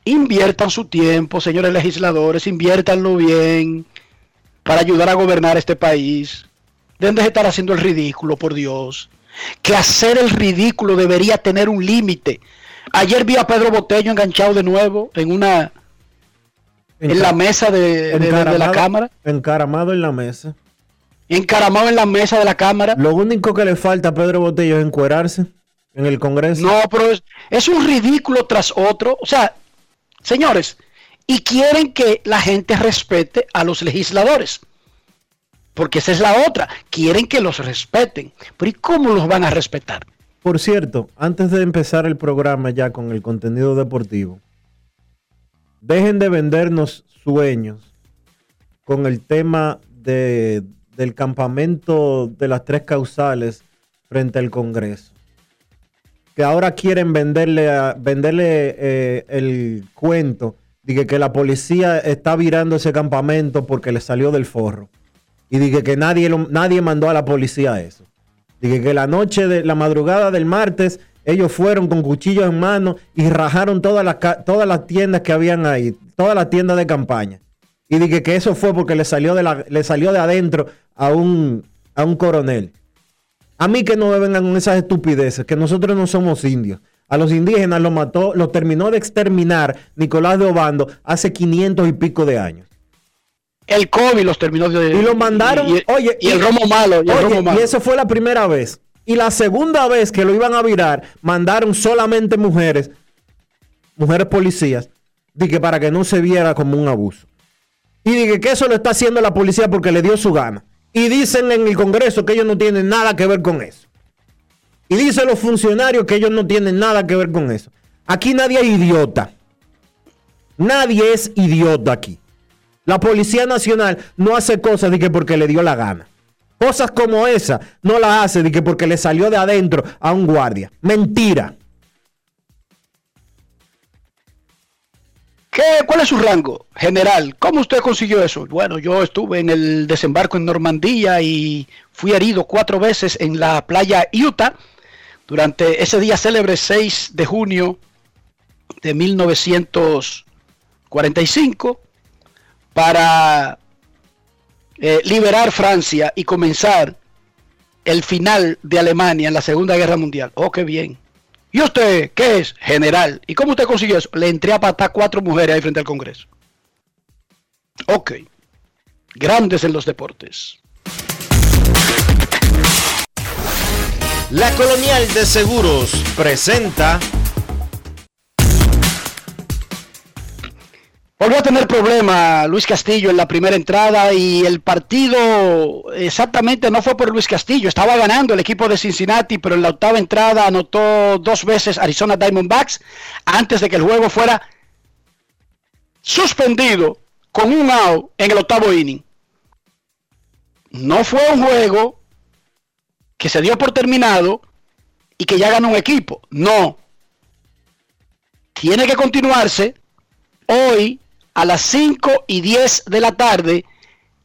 Inviertan su tiempo, señores legisladores, inviértanlo bien para ayudar a gobernar este país. Deben de estar haciendo el ridículo, por Dios. Que hacer el ridículo debería tener un límite. Ayer vi a Pedro Botello enganchado de nuevo en una en la mesa de, de- la cámara, Encaramado en la mesa. encaramado en la mesa de la cámara. Lo único que le falta a Pedro Botello es encuerarse en el Congreso. No, pero es, es un ridículo tras otro. O sea, señores, y quieren que la gente respete a los legisladores. Porque esa es la otra. Quieren que los respeten. Pero ¿y cómo los van a respetar? Por cierto, antes de empezar el programa ya con el contenido deportivo, dejen de vendernos sueños con el tema de, del campamento de las tres causales frente al Congreso. Que ahora quieren venderle, venderle eh, el cuento de que, la policía está virando ese campamento porque le salió del forro. Y dije que nadie, nadie mandó a la policía eso. Dije que la noche de la madrugada del martes, ellos fueron con cuchillos en mano y rajaron todas las, todas las tiendas que habían ahí, todas las tiendas de campaña. Y dije que eso fue porque le salió de, la, le salió de adentro a un, a un coronel. A mí que no me vengan con esas estupideces, que nosotros no somos indios. A los indígenas los mató, los terminó de exterminar Nicolás de Obando hace 500 y pico de años. El COVID los terminó de. Y lo mandaron, Y, y- oye, y el romo malo. Y el Oye, romo malo. y eso fue la primera vez. Y la segunda vez que lo iban a virar, mandaron solamente mujeres, mujeres policías, dije para que no se viera como un abuso. Y dije que eso lo está haciendo la policía porque le dio su gana. Y dicen en el Congreso que ellos no tienen nada que ver con eso. Y dicen los funcionarios que ellos no tienen nada que ver con eso. Aquí nadie es idiota. Nadie es idiota aquí. La Policía Nacional no hace cosas de que porque le dio la gana. Cosas como esa no las hace de que porque le salió de adentro a un guardia. Mentira. ¿Qué, ¿Cuál es su rango general? ¿Cómo usted consiguió eso? Bueno, yo estuve en el desembarco en Normandía y fui herido cuatro veces en la playa Utah durante ese día célebre 6 de junio de 1945 para eh, liberar Francia y comenzar el final de Alemania en la Segunda Guerra Mundial. Oh, qué bien. ¿Y usted qué es? General. ¿Y cómo usted consiguió eso? Le entré a patar cuatro mujeres ahí frente al Congreso. Ok. Grandes en los deportes. La Colonial de Seguros presenta Volvió a tener problema Luis Castillo en la primera entrada y el partido exactamente no fue por Luis Castillo, estaba ganando el equipo de Cincinnati, pero en la octava entrada anotó dos veces Arizona Diamondbacks antes de que el juego fuera suspendido con un out en el octavo inning. No fue un juego que se dio por terminado y que ya ganó un equipo, no. Tiene que continuarse hoy a las 5 y 10 de la tarde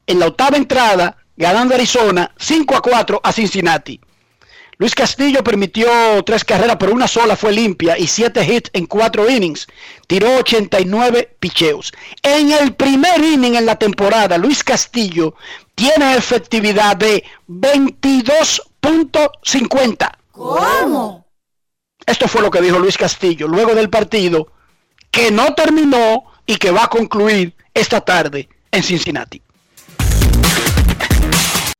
en la octava entrada, ganando Arizona 5 a 4 a Cincinnati. Luis Castillo permitió tres carreras, pero una sola fue limpia y siete hits en cuatro innings. Tiró 89 picheos. En el primer inning en la temporada, Luis Castillo tiene efectividad de 22.50. ¿Cómo? Esto fue lo que dijo Luis Castillo luego del partido que no terminó y que va a concluir esta tarde en Cincinnati.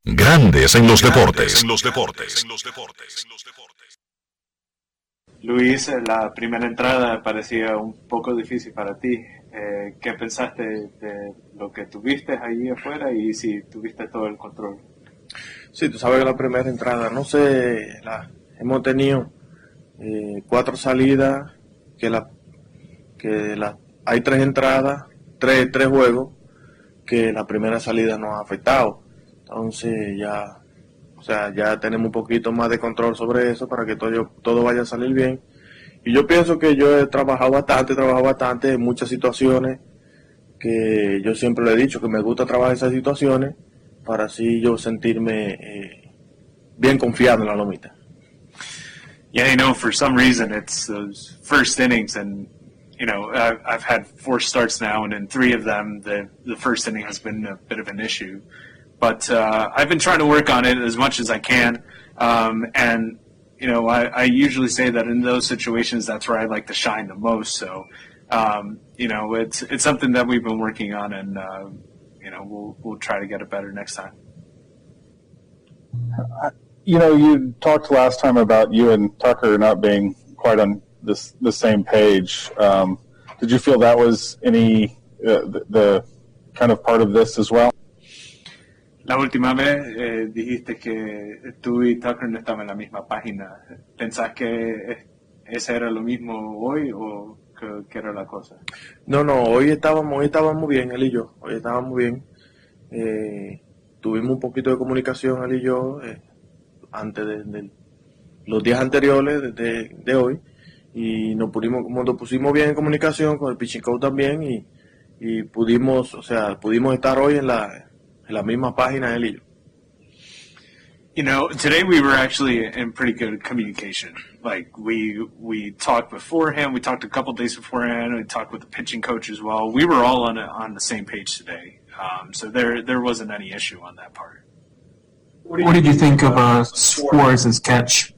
Grandes en los deportes. En los deportes. Luis, eh, la primera entrada parecía un poco difícil para ti. Eh, ¿Qué pensaste de lo que tuviste allí afuera y si tuviste todo el control? Sí, tú sabes que la primera entrada, no sé, la, hemos tenido eh, cuatro salidas, que la, que la, hay tres entradas, tres, tres juegos, que la primera salida nos ha afectado. Entonces ya, o sea, ya tenemos un poquito más de control sobre eso para que todo, todo vaya a salir bien. Y yo pienso que yo he trabajado bastante, he trabajado bastante en muchas situaciones, que yo siempre le he dicho que me gusta trabajar esas situaciones para así yo sentirme eh, bien confiado en la lomita. Yeah, you know, for some reason it's those first innings, and you know, I've, had four starts now, and in three of them, the the first inning has been a bit of an issue. But uh, I've been trying to work on it as much as I can, um, and you know, I, I usually say that in those situations, that's where I like to shine the most. So, um, you know, it's it's something that we've been working on, and uh, you know, we'll we'll try to get it better next time. you know, you talked last time about you and Tucker not being quite on this the same page. Um, did you feel that was any uh, the, the kind of part of this as well? La última vez eh, dijiste que tú y Tucker no estaban en la misma página. ¿Pensás que es- ese era lo mismo hoy o ¿Qué, qué era la cosa? No, no, hoy estábamos, hoy estábamos bien, él y yo. Hoy estábamos bien. Eh, tuvimos un poquito de comunicación, él y yo, eh, antes de, de los días anteriores de, de- de hoy. Y nos, pudimos, nos pusimos bien en comunicación con el pitching coach también. Y, y pudimos, o sea, pudimos estar hoy en la, en la misma página, él y yo. You know, today we were actually in pretty good communication. Like we we talked beforehand, we talked a couple days beforehand, we talked with the pitching coach as well. We were all on a, on the same page today, um, so there there wasn't any issue on that part. What did you think of uh, Suarez's catch?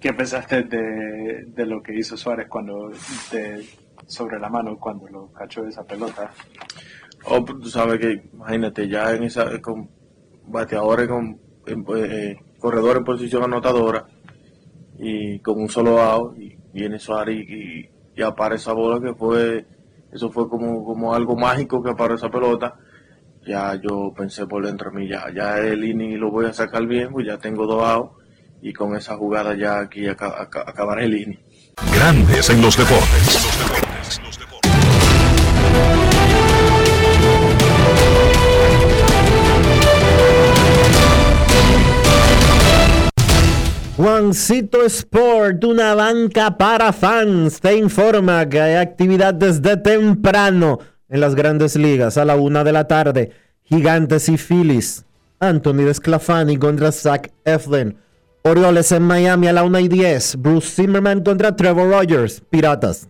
¿Qué pensaste de, de lo que hizo Suárez cuando de, sobre la mano cuando lo cachó esa pelota? Oh, pues, tú sabes que, imagínate, ya en esa, con bateadores, con en- eh, corredor en posición anotadora y con un solo out, y viene Suárez y, y, apara esa bola que fue, eso fue como, como algo mágico que aparó esa pelota. Ya yo pensé por dentro de mí, ya, ya el inning lo voy a sacar bien, pues ya tengo dos outs y con esa jugada ya aquí aca- aca- acabaré el inning. Grandes en los deportes. Juancito Sport, una banca para fans, te informa que hay actividad desde temprano en las grandes ligas a la una de la tarde. Gigantes y Phillies. Anthony Desclafani contra Zach Eflin. Orioles en Miami a la una y 10. Bruce Zimmerman contra Trevor Rogers. Piratas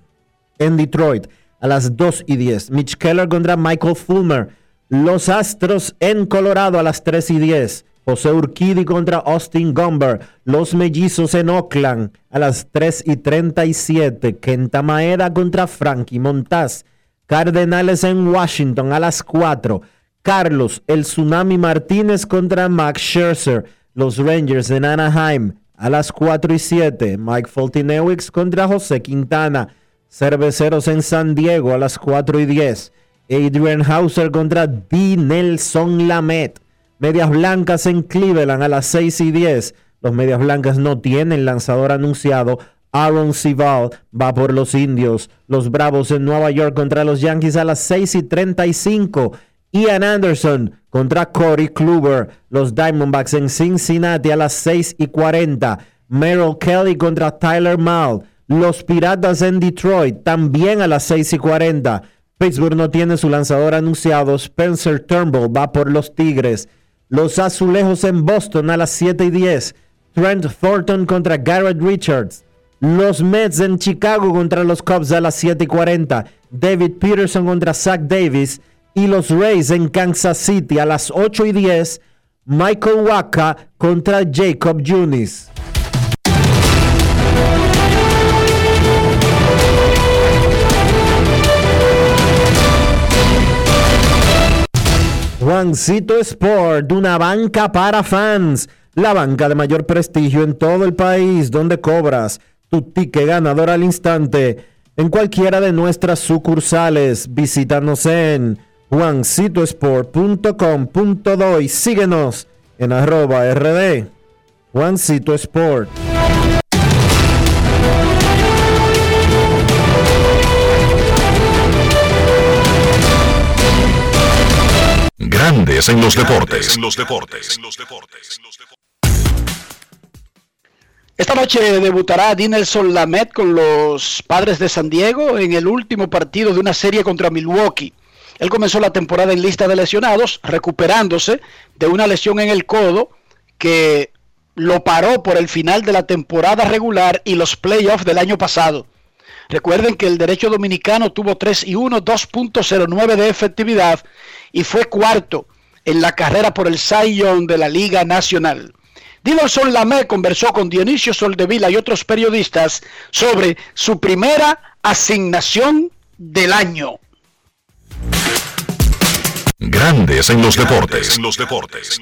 en Detroit a las 2 y 10. Mitch Keller contra Michael Fulmer. Los Astros en Colorado a las 3 y 10. José Urquidi contra Austin Gumber. Los Mellizos en Oakland a las 3 y 37. Kenta Maeda contra Frankie Montaz. Cardenales en Washington a las 4. Carlos El Tsunami Martínez contra Max Scherzer. Los Rangers en Anaheim a las 4 y 7. Mike Foltynewicz contra José Quintana. Cerveceros en San Diego a las 4 y 10. Adrian Hauser contra D. Nelson Lamet. Medias Blancas en Cleveland a las 6 y 10. Los Medias Blancas no tienen lanzador anunciado. Aaron Sival va por los indios. Los Bravos en Nueva York contra los Yankees a las 6 y 35. Ian Anderson contra Corey Kluber. Los Diamondbacks en Cincinnati a las 6 y 40. Merrill Kelly contra Tyler Mal. Los Piratas en Detroit también a las 6 y 40. Pittsburgh no tiene su lanzador anunciado. Spencer Turnbull va por los Tigres. Los Azulejos en Boston a las 7 y 10. Trent Thornton contra Garrett Richards. Los Mets en Chicago contra los Cubs a las 7 y 40. David Peterson contra Zach Davis. Y los Rays en Kansas City a las 8 y 10. Michael Waka contra Jacob Junis. Juancito Sport, una banca para fans, la banca de mayor prestigio en todo el país, donde cobras tu ticket ganador al instante en cualquiera de nuestras sucursales. Visítanos en juancitosport.com.do y síguenos en arroba rd Juancito Sport. Grandes en los deportes. En los deportes. Esta noche debutará Dinelson Lamet con los Padres de San Diego en el último partido de una serie contra Milwaukee. Él comenzó la temporada en lista de lesionados, recuperándose de una lesión en el codo que lo paró por el final de la temporada regular y los playoffs del año pasado. Recuerden que el derecho dominicano tuvo 3 y 1, 2.09 de efectividad y fue cuarto en la carrera por el Young de la Liga Nacional. Dinelson Lamé conversó con Dionisio Soldevila y otros periodistas sobre su primera asignación del año. Grandes en los deportes. En los deportes.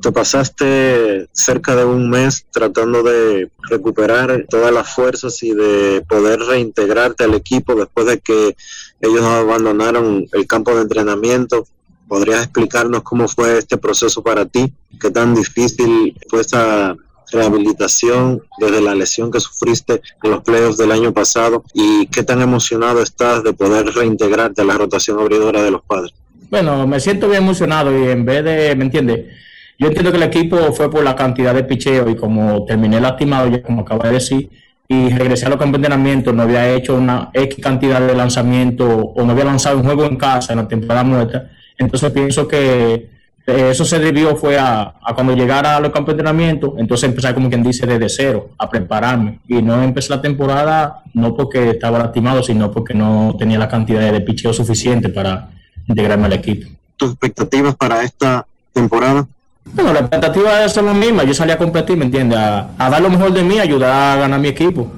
Te pasaste cerca de un mes tratando de recuperar todas las fuerzas y de poder reintegrarte al equipo después de que ellos abandonaron el campo de entrenamiento. ¿Podrías explicarnos cómo fue este proceso para ti? ¿Qué tan difícil fue esa rehabilitación desde la lesión que sufriste en los playoffs del año pasado y qué tan emocionado estás de poder reintegrarte a la rotación abridora de los padres. Bueno, me siento bien emocionado y en vez de, ¿me entiendes? Yo entiendo que el equipo fue por la cantidad de picheo y como terminé lastimado, ya como acabo de decir, y regresé a los campos de entrenamiento, no había hecho una X cantidad de lanzamiento o no había lanzado un juego en casa en la temporada muerta. Entonces pienso que eso se debió fue a, cuando llegara a los campos de entrenamiento, entonces empezar como quien dice desde cero, a prepararme. Y no empecé la temporada no porque estaba lastimado, sino porque no tenía la cantidad de picheo suficiente para integrarme al equipo. ¿Tus expectativas para esta temporada? Bueno, la expectativa es la misma. Yo salí a competir, ¿me entiendes? A, a, dar lo mejor de mí, ayudar a ganar mi equipo.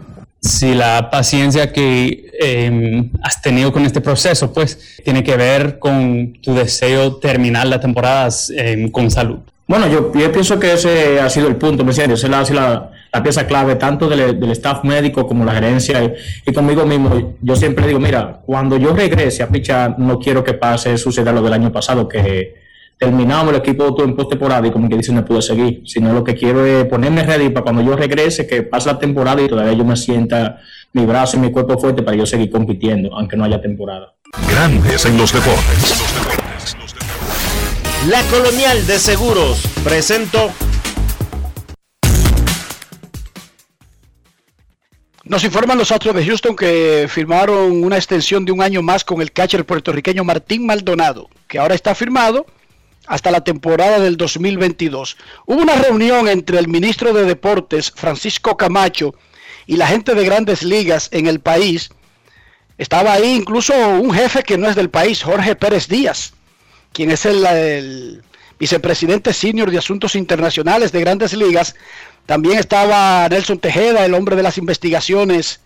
Si la paciencia que eh, has tenido con este proceso, pues, tiene que ver con tu deseo terminar la temporada eh, con salud. Bueno, yo, yo, pienso que ese ha sido el punto, ¿me entiendes? Esa sido la, la pieza clave tanto del, del, staff médico como la gerencia y, y, conmigo mismo. Yo siempre digo, mira, cuando yo regrese a pichar, no quiero que pase, suceda lo del año pasado, que terminamos el equipo todo en postemporada y como que dice no pude seguir, sino lo que quiero es ponerme ready para cuando yo regrese, que pase la temporada y todavía yo me sienta mi brazo y mi cuerpo fuerte para yo seguir compitiendo, aunque no haya temporada. Grandes en los deportes. La Colonial de Seguros presentó. Nos informan los Astros de Houston que firmaron una extensión de un año más con el catcher puertorriqueño Martín Maldonado, que ahora está firmado hasta la temporada del 2022. Hubo una reunión entre el ministro de Deportes, Francisco Camacho, y la gente de grandes ligas en el país. Estaba ahí incluso un jefe que no es del país, Jorge Pérez Díaz, quien es el, vicepresidente senior de Asuntos Internacionales de grandes ligas. También estaba Nelson Tejeda, el hombre de las investigaciones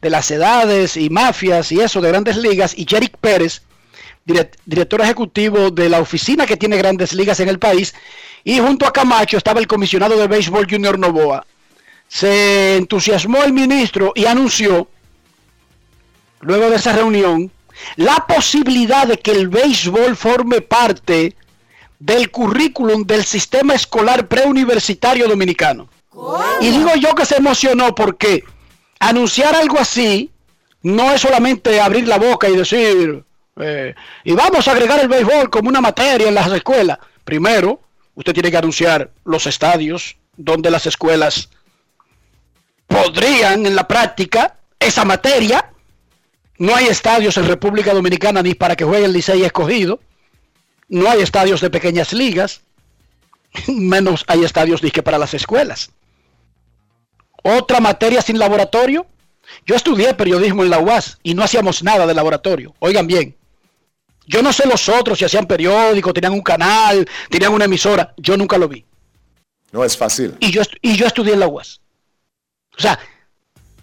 de las edades y mafias y eso de grandes ligas, y Jerick Pérez, director ejecutivo de la oficina que tiene grandes ligas en el país, y junto a Camacho estaba el comisionado de béisbol Junior Novoa. Se entusiasmó el ministro y anunció, luego de esa reunión, la posibilidad de que el béisbol forme parte del currículum del sistema escolar preuniversitario dominicano. Y digo yo que se emocionó porque anunciar algo así no es solamente abrir la boca y decir, eh, y vamos a agregar el béisbol como una materia en las escuelas. Primero, usted tiene que anunciar los estadios donde las escuelas podrían en la práctica esa materia. No hay estadios en República Dominicana ni para que juegue el Licey escogido. No hay estadios de pequeñas ligas. <laughs> Menos hay estadios que para las escuelas. Otra materia sin laboratorio. Yo estudié periodismo en la UAS y no hacíamos nada de laboratorio. Oigan bien. Yo no sé los otros si hacían periódico, tenían un canal, tenían una emisora. Yo nunca lo vi. No es fácil. Y yo, y yo estudié en la UAS. O sea,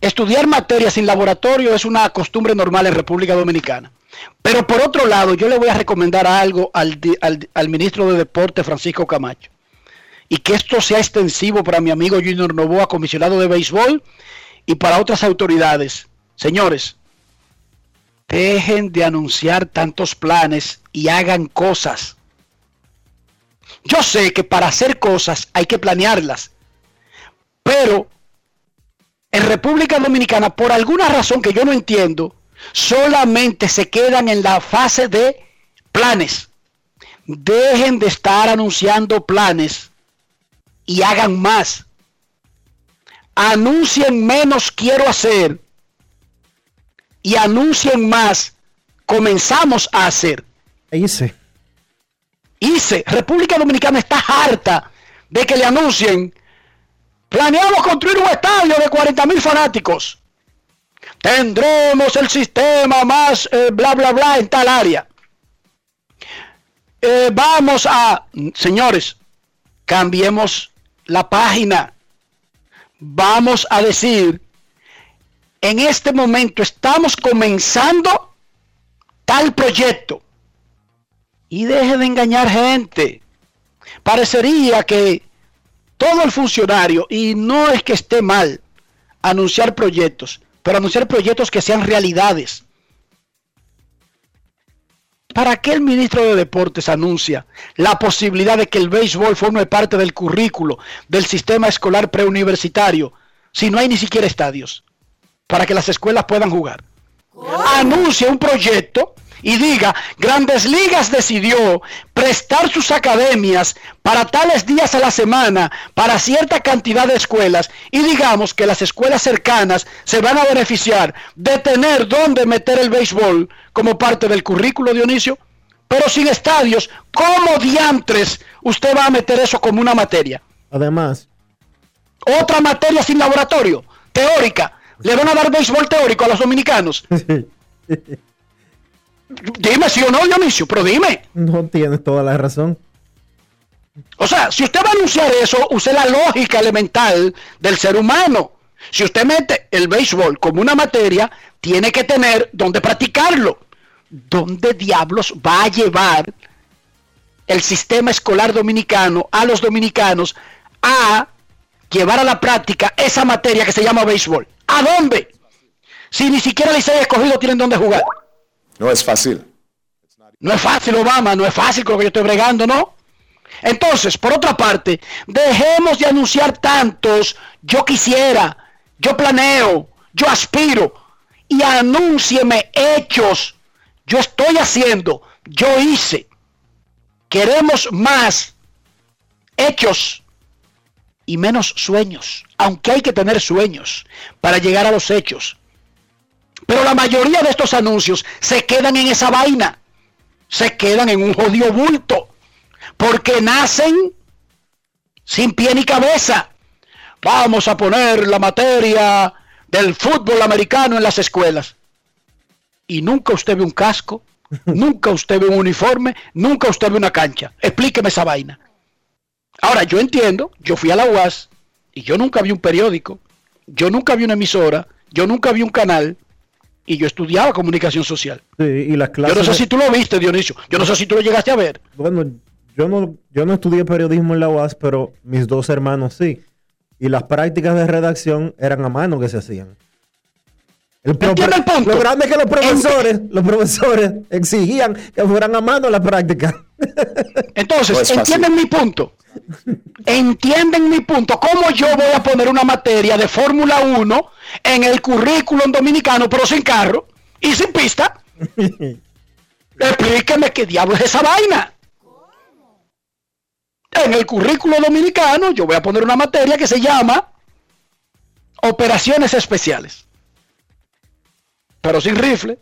estudiar materias sin laboratorio es una costumbre normal en República Dominicana. Pero por otro lado, yo le voy a recomendar algo al, al, al ministro de Deporte, Francisco Camacho. Y que esto sea extensivo para mi amigo Junior Novoa, comisionado de béisbol, y para otras autoridades. Señores, Dejen de anunciar tantos planes y hagan cosas. Yo sé que para hacer cosas hay que planearlas. Pero en República Dominicana, por alguna razón que yo no entiendo, solamente se quedan en la fase de planes. Dejen de estar anunciando planes y hagan más. Anuncien menos quiero hacer y anuncien más, comenzamos a hacer. Hice. Hice. República Dominicana está harta de que le anuncien. Planeamos construir un estadio de 40 mil fanáticos. Tendremos el sistema más eh, bla bla bla en tal área. Eh, vamos a, señores, cambiemos la página. Vamos a decir en este momento estamos comenzando tal proyecto. Y deje de engañar gente. Parecería que todo el funcionario, y no es que esté mal anunciar proyectos, pero anunciar proyectos que sean realidades. ¿Para qué el ministro de Deportes anuncia la posibilidad de que el béisbol forme parte del currículo del sistema escolar preuniversitario si no hay ni siquiera estadios para que las escuelas puedan jugar? Anuncia un proyecto y diga, Grandes Ligas decidió prestar sus academias para tales días a la semana, para cierta cantidad de escuelas, y digamos que las escuelas cercanas se van a beneficiar de tener donde meter el béisbol como parte del currículo, Dionisio, pero sin estadios, ¿cómo diantres usted va a meter eso como una materia? Además. Otra materia sin laboratorio, teórica. ¿Le van a dar béisbol teórico a los dominicanos? <laughs> Dime si o no, Dionisio, pero dime. No tienes toda la razón. O sea, si usted va a anunciar eso, use la lógica elemental del ser humano. Si usted mete el béisbol como una materia, tiene que tener donde practicarlo. ¿Dónde diablos va a llevar el sistema escolar dominicano a los dominicanos a llevar a la práctica esa materia que se llama béisbol? ¿A dónde? Si ni siquiera el Licey escogido tienen donde jugar. No es fácil. No es fácil, Obama, no es fácil con lo que yo estoy bregando, ¿no? Entonces, por otra parte, dejemos de anunciar tantos, yo quisiera, yo planeo, yo aspiro, y anúncieme hechos. Yo estoy haciendo, yo hice. Queremos más hechos y menos sueños, aunque hay que tener sueños para llegar a los hechos. Pero la mayoría de estos anuncios se quedan en esa vaina. Se quedan en un jodido bulto. Porque nacen sin pie ni cabeza. Vamos a poner la materia del fútbol americano en las escuelas. Y nunca usted ve un casco, <laughs> nunca usted ve un uniforme, nunca usted ve una cancha. Explíqueme esa vaina. Ahora, yo entiendo, yo fui a la UAS y yo nunca vi un periódico, yo nunca vi una emisora, yo nunca vi un canal, y yo estudiaba comunicación social. Sí, y las clases. Yo no sé si tú lo viste, Dionisio. Yo no sé si tú lo llegaste a ver. Bueno, yo no, yo no estudié periodismo en la UAS, pero mis dos hermanos sí. Y las prácticas de redacción eran a mano que se hacían. El, ¿Entiende el punto? Lo grande es que los profesores, los profesores exigían que fueran a mano las prácticas. Entonces, no ¿entienden mi punto? ¿Entienden mi punto? ¿Cómo yo voy a poner una materia de Fórmula 1 en el currículum dominicano, pero sin carro y sin pista? <laughs> Explíqueme qué diablo es esa vaina. En el currículo dominicano yo voy a poner una materia que se llama operaciones especiales. Pero sin rifle,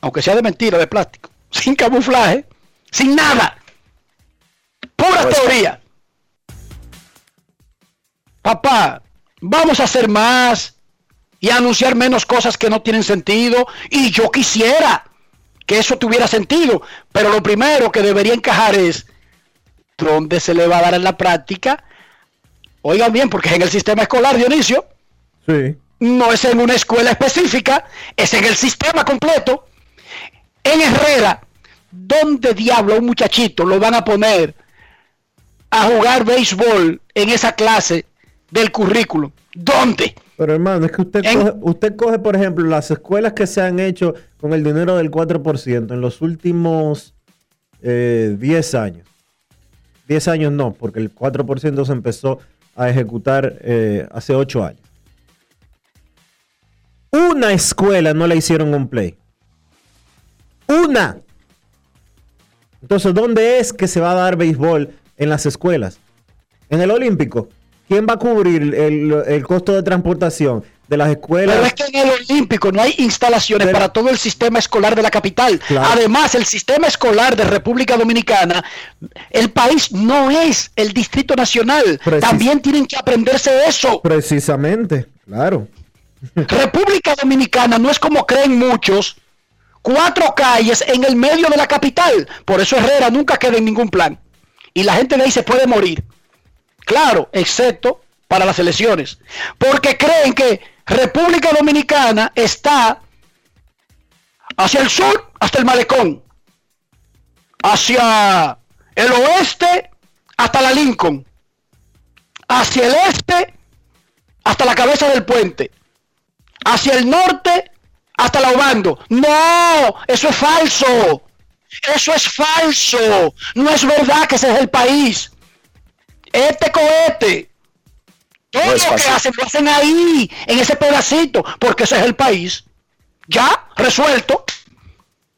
aunque sea de mentira, de plástico, <laughs> sin camuflaje, sin nada. Pura teoría. Papá, vamos a hacer más y anunciar menos cosas que no tienen sentido. Y yo quisiera que eso tuviera sentido. Pero lo primero que debería encajar es dónde se le va a dar en la práctica. Oigan bien, porque es en el sistema escolar, Dionisio. Sí. No es en una escuela específica, es en el sistema completo. En Herrera, ¿dónde diablo un muchachito lo van a poner a jugar béisbol en esa clase del currículum? ¿Dónde? Pero hermano, es que usted, coge, usted coge, por ejemplo, las escuelas que se han hecho con el dinero del 4% en los últimos eh, 10 años. 10 años no, porque el 4% se empezó a ejecutar eh, hace 8 años. Una escuela no le hicieron un play. Una. Entonces, ¿dónde es que se va a dar béisbol en las escuelas? En el Olímpico. ¿Quién va a cubrir el, el costo de transportación de las escuelas? Pero es que en el Olímpico no hay instalaciones Pero- para todo el sistema escolar de la capital. Claro. Además, el sistema escolar de República Dominicana, el país no es el Distrito Nacional. Precis- También tienen que aprenderse eso. Precisamente, claro. República Dominicana no es como creen muchos, cuatro calles en el medio de la capital. Por eso Herrera nunca queda en ningún plan. Y la gente de ahí se puede morir. Claro, excepto para las elecciones. Porque creen que República Dominicana está hacia el sur hasta el malecón. Hacia el oeste hasta la Lincoln. Hacia el este hasta la cabeza del puente hacia el norte hasta la Obando. No, eso es falso. Eso es falso. No es verdad que ese es el país. Este cohete. Todo No es lo que hacen lo hacen ahí, en ese pedacito, porque ese es el país. Ya, resuelto.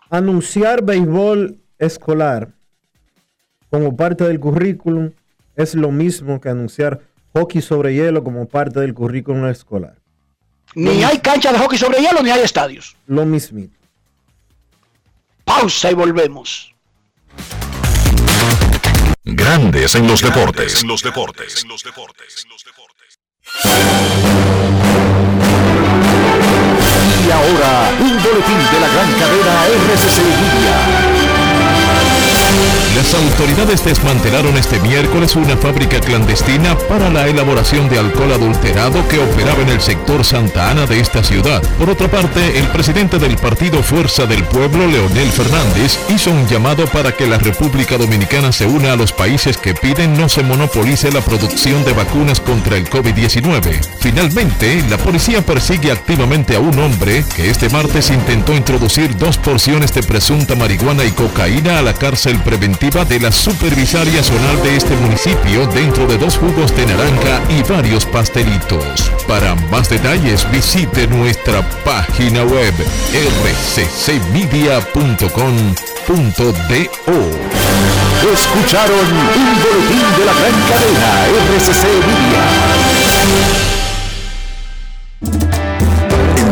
Anunciar béisbol escolar como parte del currículum es lo mismo que anunciar hockey sobre hielo como parte del currículum escolar. Ni hay cancha de hockey sobre hielo, ni hay estadios. Lo mismito. Pausa y volvemos. Grandes en los deportes. En los deportes. Y ahora, un boletín de la gran cadena RCC Media. Las autoridades desmantelaron este miércoles una fábrica clandestina para la elaboración de alcohol adulterado que operaba en el sector Santa Ana de esta ciudad. Por otra parte, el presidente del partido Fuerza del Pueblo, Leonel Fernández, hizo un llamado para que la República Dominicana se una a los países que piden no se monopolice la producción de vacunas contra el COVID-19. Finalmente, la policía persigue activamente a un hombre que este martes intentó introducir dos porciones de presunta marihuana y cocaína a la cárcel preventiva de la Supervisaria Zonal de este municipio dentro de dos jugos de naranja y varios pastelitos. Para más detalles visite nuestra página web rccmedia.com.do. Escucharon un boletín de la gran cadena RCC Media.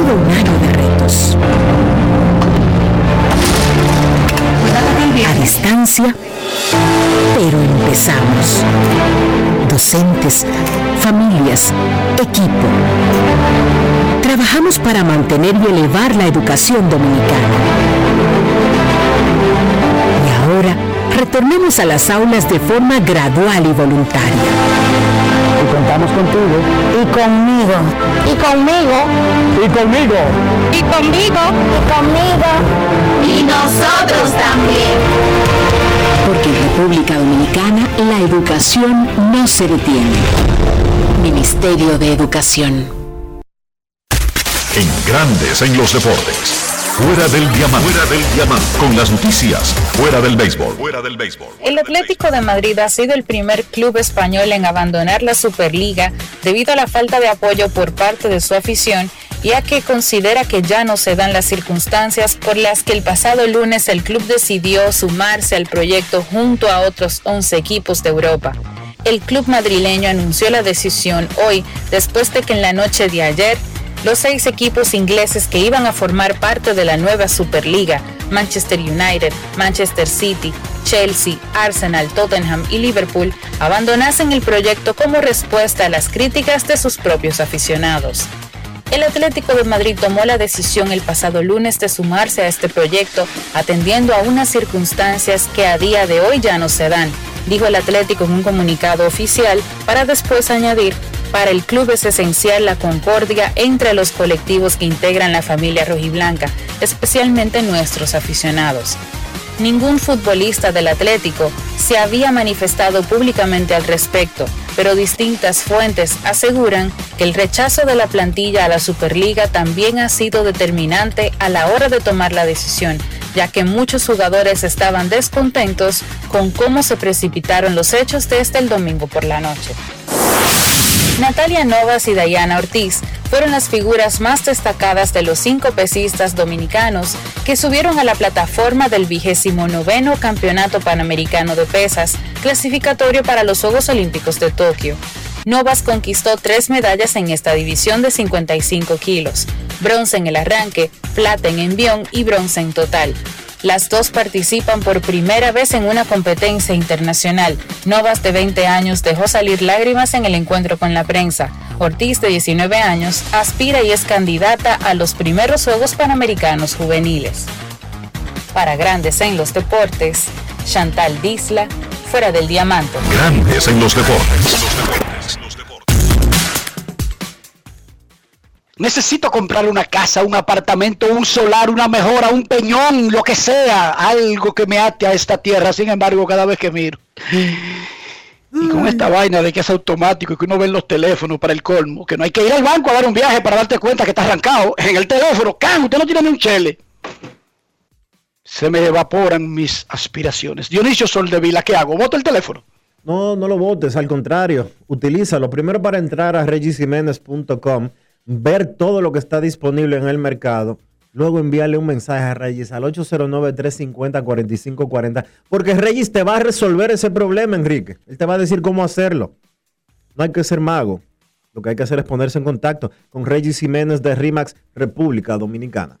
Un año de retos. A distancia, pero empezamos. Docentes, familias, equipo. Trabajamos para mantener y elevar la educación dominicana. Y ahora retornamos a las aulas de forma gradual y voluntaria. Y contamos contigo. Y conmigo. Y conmigo. Y conmigo. Y conmigo. Y conmigo. Y nosotros también. Porque en República Dominicana la educación no se detiene. Ministerio de Educación. En Grandes en los deportes. Fuera del diamante. Fuera del diamante. Con las noticias. Fuera del béisbol. Fuera del béisbol. El Atlético de Madrid ha sido el primer club español en abandonar la Superliga debido a la falta de apoyo por parte de su afición y a que considera que ya no se dan las circunstancias por las que el pasado lunes el club decidió sumarse al proyecto junto a otros 11 equipos de Europa. El club madrileño anunció la decisión hoy después de que en la noche de ayer los seis equipos ingleses que iban a formar parte de la nueva Superliga, Manchester United, Manchester City, Chelsea, Arsenal, Tottenham y Liverpool, abandonasen el proyecto como respuesta a las críticas de sus propios aficionados. El Atlético de Madrid tomó la decisión el pasado lunes de sumarse a este proyecto, atendiendo a unas circunstancias que a día de hoy ya no se dan, dijo el Atlético en un comunicado oficial, para después añadir, para el club es esencial la concordia entre los colectivos que integran la familia rojiblanca, especialmente nuestros aficionados. Ningún futbolista del Atlético se había manifestado públicamente al respecto, pero distintas fuentes aseguran que el rechazo de la plantilla a la Superliga también ha sido determinante a la hora de tomar la decisión, ya que muchos jugadores estaban descontentos con cómo se precipitaron los hechos desde el domingo por la noche. Natalia Novas y Dayana Ortiz fueron las figuras más destacadas de los cinco pesistas dominicanos que subieron a la plataforma del vigésimo noveno Campeonato Panamericano de Pesas, clasificatorio para los Juegos Olímpicos de Tokio. Novas conquistó tres medallas en esta división de 55 kilos, bronce en el arranque, plata en envión y bronce en total. Las dos participan por primera vez en una competencia internacional. Novas, de 20 años, dejó salir lágrimas en el encuentro con la prensa. Ortiz, de 19 años, aspira y es candidata a los primeros Juegos Panamericanos Juveniles. Para Grandes en los Deportes, Chantal Disla, fuera del diamante. Grandes en los deportes. Necesito comprar una casa, un apartamento, un solar, una mejora, un peñón, lo que sea, algo que me ate a esta tierra. Sin embargo, cada vez que miro, y con esta vaina de que es automático y que uno ve en los teléfonos para el colmo, que no hay que ir al banco a dar un viaje para darte cuenta que está arrancado en el teléfono, ¡can! Usted no tiene ni un chele. Se me evaporan mis aspiraciones. Dionisio Soldevila, ¿qué hago? ¿Voto el teléfono? No, no lo votes, al contrario, utilízalo. Primero para entrar a regisiménez.com ver todo lo que está disponible en el mercado, luego enviarle un mensaje a Regis al 809-350-4540, porque Regis te va a resolver ese problema, Enrique. Él te va a decir cómo hacerlo. No hay que ser mago. Lo que hay que hacer es ponerse en contacto con Regis Jiménez de RIMAX, República Dominicana.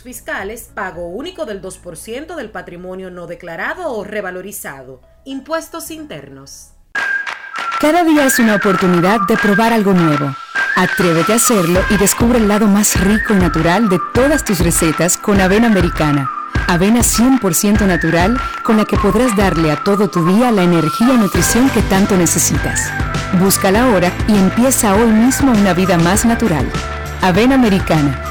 fiscales, pago único del 2% del patrimonio no declarado o revalorizado. Impuestos internos. Cada día es una oportunidad de probar algo nuevo. Atrévete a hacerlo y descubre el lado más rico y natural de todas tus recetas con avena americana. Avena 100% natural con la que podrás darle a todo tu día la energía y nutrición que tanto necesitas. Búscala ahora y empieza hoy mismo una vida más natural. Avena americana,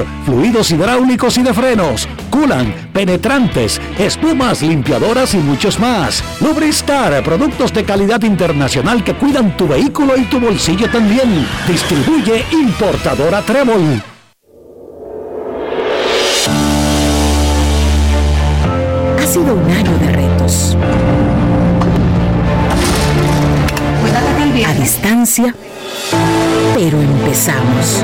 fluidos hidráulicos y de frenos, culan, penetrantes, espumas, limpiadoras y muchos más. Lubristar, productos de calidad internacional que cuidan tu vehículo y tu bolsillo también. Distribuye importadora Trébol. Ha sido un año de retos. A distancia, pero empezamos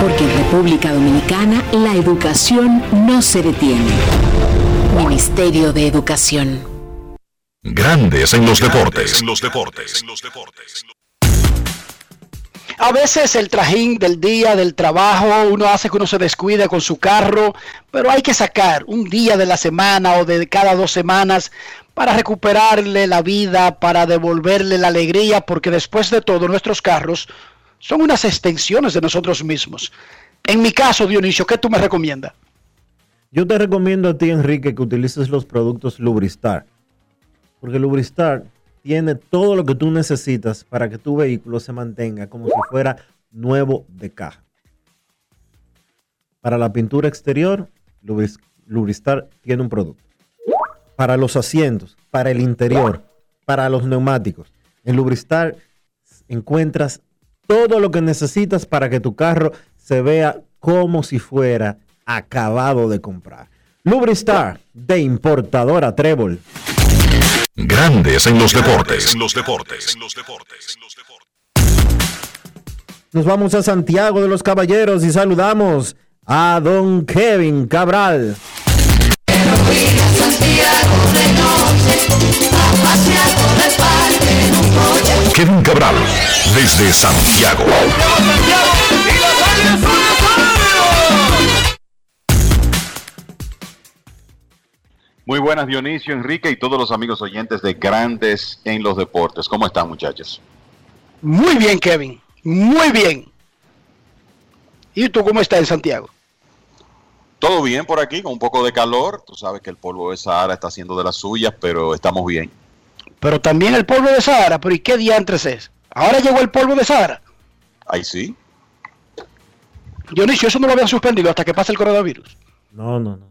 Porque en República Dominicana la educación no se detiene. Ministerio de Educación. Grandes en los deportes. En los deportes. A veces el trajín del día, del trabajo, uno hace que uno se descuide con su carro, pero hay que sacar un día de la semana o de cada dos semanas para recuperarle la vida, para devolverle la alegría, porque después de todo nuestros carros son unas extensiones de nosotros mismos. En mi caso, Dionisio, ¿qué tú me recomiendas? Yo te recomiendo a ti, Enrique, que utilices los productos Lubristar. Porque Lubristar tiene todo lo que tú necesitas para que tu vehículo se mantenga como si fuera nuevo de caja. Para la pintura exterior, Lubristar tiene un producto. Para los asientos, para el interior, para los neumáticos. En Lubristar encuentras todo lo que necesitas para que tu carro se vea como si fuera acabado de comprar. Lubristar de importadora Trébol. Grandes en los deportes. En los deportes. En los deportes. Nos vamos a Santiago de los Caballeros y saludamos a don Kevin Cabral. Kevin Cabral, desde Santiago. Muy buenas Dionisio, Enrique y todos los amigos oyentes de Grandes en los Deportes. ¿Cómo están muchachos? Muy bien Kevin, muy bien. ¿Y tú cómo estás en Santiago? Todo bien por aquí, con un poco de calor. Tú sabes que el polvo de Sahara está haciendo de las suyas, pero estamos bien. Pero también el polvo de Sahara, pero ¿y qué diantres es? Ahora llegó el polvo de Sahara. Ahí sí. Dionisio, eso no lo habían suspendido hasta que pase el coronavirus. No, no, no.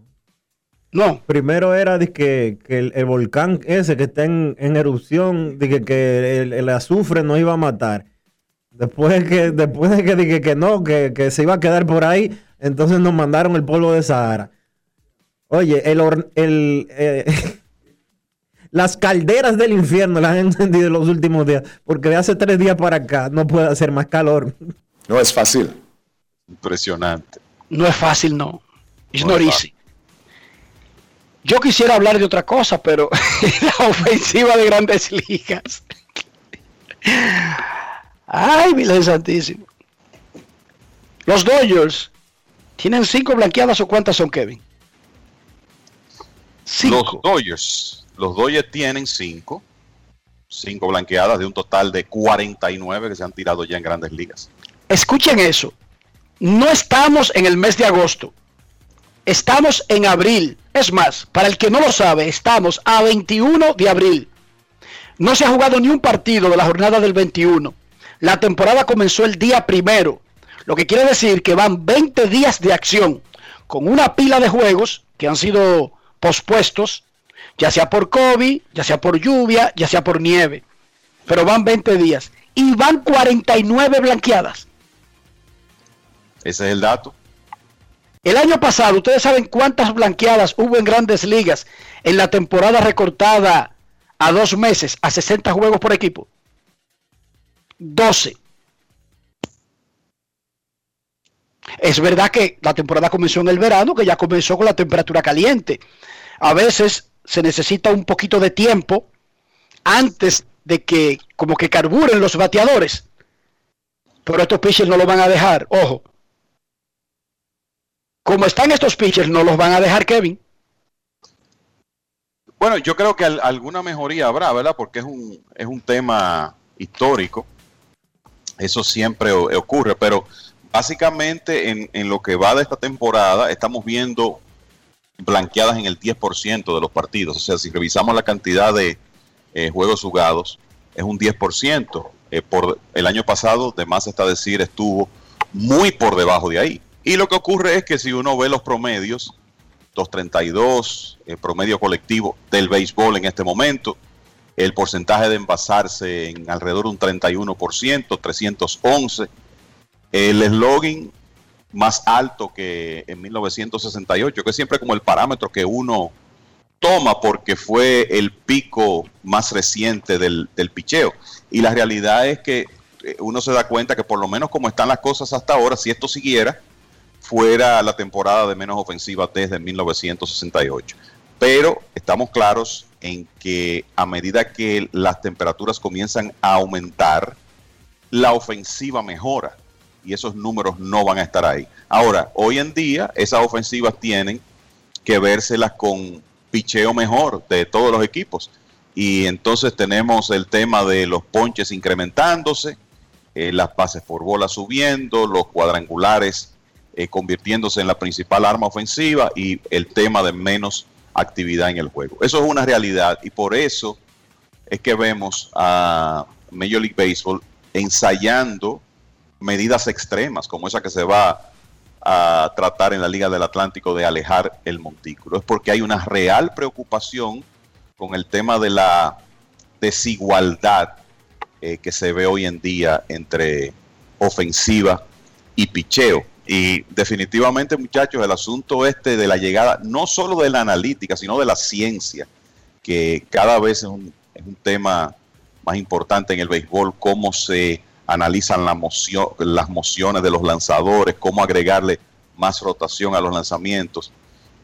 No. Primero era de que, el, volcán ese que está en, erupción, de que, el, azufre no iba a matar. Después que, después de que dije que no, que, que se iba a quedar por ahí, entonces nos mandaron el polvo de Sahara. Oye, el, el eh, <laughs> las calderas del infierno las han encendido en los últimos días, porque de hace tres días para acá no puede hacer más calor. No es fácil. Impresionante. No es fácil, no. It's no not easy. Yo quisiera hablar de otra cosa, pero <laughs> la ofensiva de grandes ligas. Ay, Virgen Santísimo. Los Dodgers ¿Tienen cinco blanqueadas o cuántas son, Kevin? Cinco. Los Dodgers. Los Dodgers tienen cinco. Cinco blanqueadas de un total de 49 que se han tirado ya en grandes ligas. Escuchen eso. No estamos en el mes de agosto. Estamos en abril. Es más, para el que no lo sabe, estamos a 21 de abril. No se ha jugado ni un partido de la jornada del 21. La temporada comenzó el día primero. Lo que quiere decir que van 20 días de acción con una pila de juegos que han sido pospuestos, ya sea por COVID, ya sea por lluvia, ya sea por nieve. Pero van 20 días y van 49 blanqueadas. Ese es el dato. El año pasado, ¿ustedes saben cuántas blanqueadas hubo en grandes ligas en la temporada recortada a dos meses, a 60 juegos por equipo? 12. Es verdad que la temporada comenzó en el verano, que ya comenzó con la temperatura caliente. A veces se necesita un poquito de tiempo antes de que como que carburen los bateadores. Pero estos pitchers no lo van a dejar, ojo. Como están estos pitchers, no los van a dejar, Kevin. Bueno, yo creo que alguna mejoría habrá, ¿verdad? Porque es un, es un tema histórico. Eso siempre ocurre, pero básicamente en, lo que va de esta temporada estamos viendo blanqueadas en el 10% de los partidos. O sea, si revisamos la cantidad de eh, juegos jugados, es un 10%. Eh, por el año pasado, de más está decir, estuvo muy por debajo de ahí. Y lo que ocurre es que si uno ve los promedios, 232, el promedio colectivo del béisbol en este momento, el porcentaje de envasarse en alrededor de un 31%, 311 el eslogan más alto que en 1968, que es siempre como el parámetro que uno toma porque fue el pico más reciente del, del picheo. Y la realidad es que eh, uno se da cuenta que por lo menos como están las cosas hasta ahora, si esto siguiera, fuera la temporada de menos ofensiva desde 1968. Pero estamos claros en que a medida que las temperaturas comienzan a aumentar, la ofensiva mejora y esos números no van a estar ahí. Ahora, hoy en día esas ofensivas tienen que vérselas con picheo mejor de todos los equipos. Y entonces tenemos el tema de los ponches incrementándose, eh, las bases por bola subiendo, los cuadrangulares eh, convirtiéndose en la principal arma ofensiva y el tema de menos actividad en el juego. Eso es una realidad y por eso es que vemos a Major League Baseball ensayando medidas extremas como esa que se va a tratar en la Liga del Atlántico de alejar el montículo. Es porque hay una real preocupación con el tema de la desigualdad eh, que se ve hoy en día entre ofensiva y picheo. Y definitivamente, muchachos, el asunto este de la llegada, no solo de la analítica, sino de la ciencia, que cada vez es un, es un tema más importante en el béisbol, cómo se analizan la moción, las mociones de los lanzadores, cómo agregarle más rotación a los lanzamientos.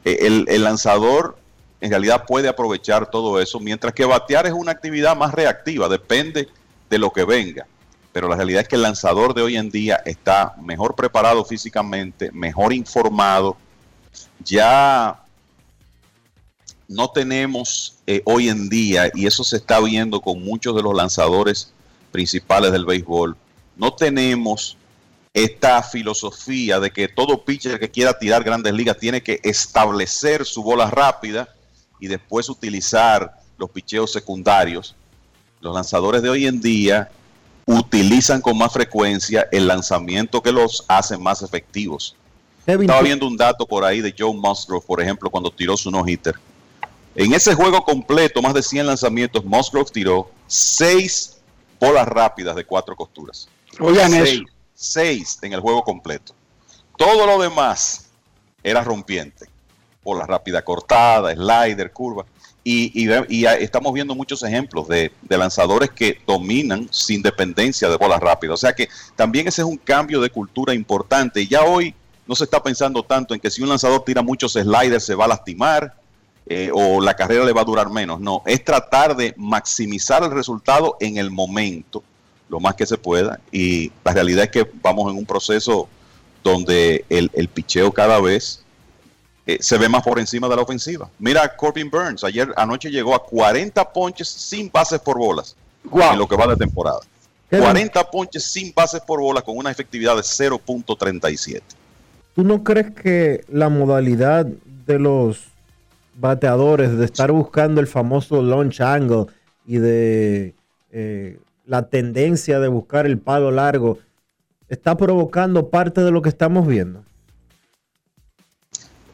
Eh, el, el, lanzador en realidad puede aprovechar todo eso, mientras que batear es una actividad más reactiva, depende de lo que venga. Pero la realidad es que el lanzador de hoy en día está mejor preparado físicamente, mejor informado. Ya no tenemos eh, hoy en día, y eso se está viendo con muchos de los lanzadores principales del béisbol, no tenemos esta filosofía de que todo pitcher que quiera tirar grandes ligas tiene que establecer su bola rápida y después utilizar los picheos secundarios. Los lanzadores de hoy en día utilizan con más frecuencia el lanzamiento que los hace más efectivos. Estaba viendo un dato por ahí de Joe Musgrove, por ejemplo, cuando tiró su no-hitter. En ese juego completo, más de 100 lanzamientos, Musgrove tiró 6 bolas rápidas de cuatro costuras. Oigan eso. 6 en el juego completo. Todo lo demás era rompiente. Bola rápida cortada, slider, curva. Y, y, estamos viendo muchos ejemplos de, de, lanzadores que dominan sin dependencia de bolas rápidas. O sea que también ese es un cambio de cultura importante. Ya hoy no se está pensando tanto en que si un lanzador tira muchos sliders se va a lastimar eh, o la carrera le va a durar menos. No, es tratar de maximizar el resultado en el momento, lo más que se pueda. Y la realidad es que vamos en un proceso donde el, el picheo cada vez eh, se ve más por encima de la ofensiva. Mira Corbin Burns, ayer anoche llegó a 40 ponches sin bases por bolas en lo que va de temporada. 40 ponches sin bases por bolas con una efectividad de 0.37. ¿Tú no crees que la modalidad de los bateadores de estar buscando el famoso launch angle y de eh, la tendencia de buscar el palo largo está provocando parte de lo que estamos viendo?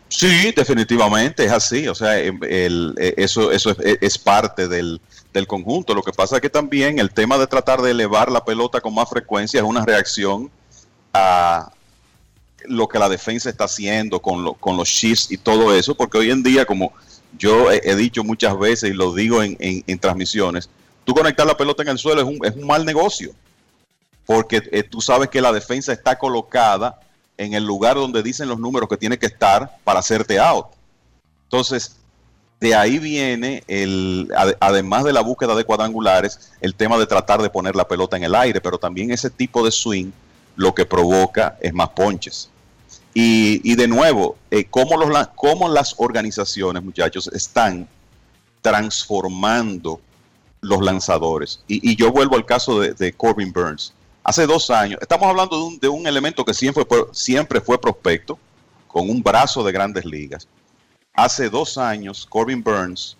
Sí, definitivamente es así. O sea, em, eh, eso, eso es, parte del, del, conjunto. Lo que pasa es que también el tema de tratar de elevar la pelota con más frecuencia es una reacción a lo que la defensa está haciendo con, lo, con los shifts y todo eso, porque hoy en día, como yo he, dicho muchas veces y lo digo en, transmisiones, tú conectar la pelota en el suelo es un, es un mal negocio, porque eh, tú sabes que la defensa está colocada en el lugar donde dicen los números que tiene que estar para hacerte out. Entonces, de ahí viene, el, además de la búsqueda de cuadrangulares, el tema de tratar de poner la pelota en el aire, pero también ese tipo de swing lo que provoca es más ponches. Y, de nuevo, eh, ¿cómo, los, ¿cómo, las organizaciones, muchachos, están transformando los lanzadores? Y, yo vuelvo al caso de, de Corbin Burns hace dos años, estamos hablando de un, de un elemento que siempre fue, siempre fue prospecto, con un brazo de grandes ligas. Hace dos años, Corbin Burns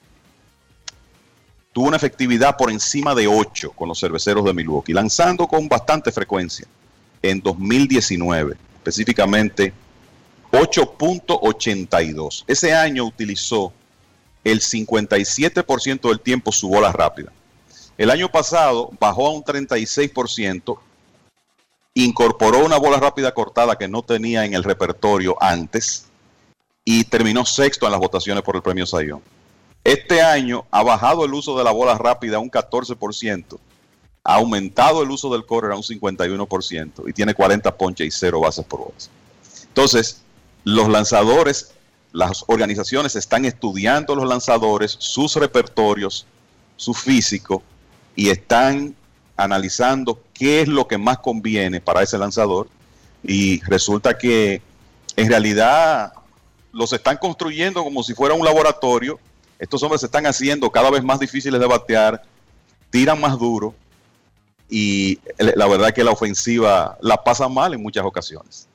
tuvo una efectividad por encima de 8 con los cerveceros de Milwaukee, lanzando con bastante frecuencia en 2019, específicamente 8.82. Ese año utilizó el 57% del tiempo su bola rápida. El año pasado bajó a un 36% incorporó una bola rápida cortada que no tenía en el repertorio antes y terminó sexto en las votaciones por el premio Sayón. Este año ha bajado el uso de la bola rápida a un 14%, ha aumentado el uso del correr a un 51% y tiene 40 ponches y 0 bases por bolas. Entonces, los lanzadores, las organizaciones están estudiando los lanzadores, sus repertorios, su físico y están analizando qué es lo que más conviene para ese lanzador y resulta que en realidad los están construyendo como si fuera un laboratorio. Estos hombres se están haciendo cada vez más difíciles de batear, tiran más duro y la verdad que la ofensiva la pasa mal en muchas ocasiones.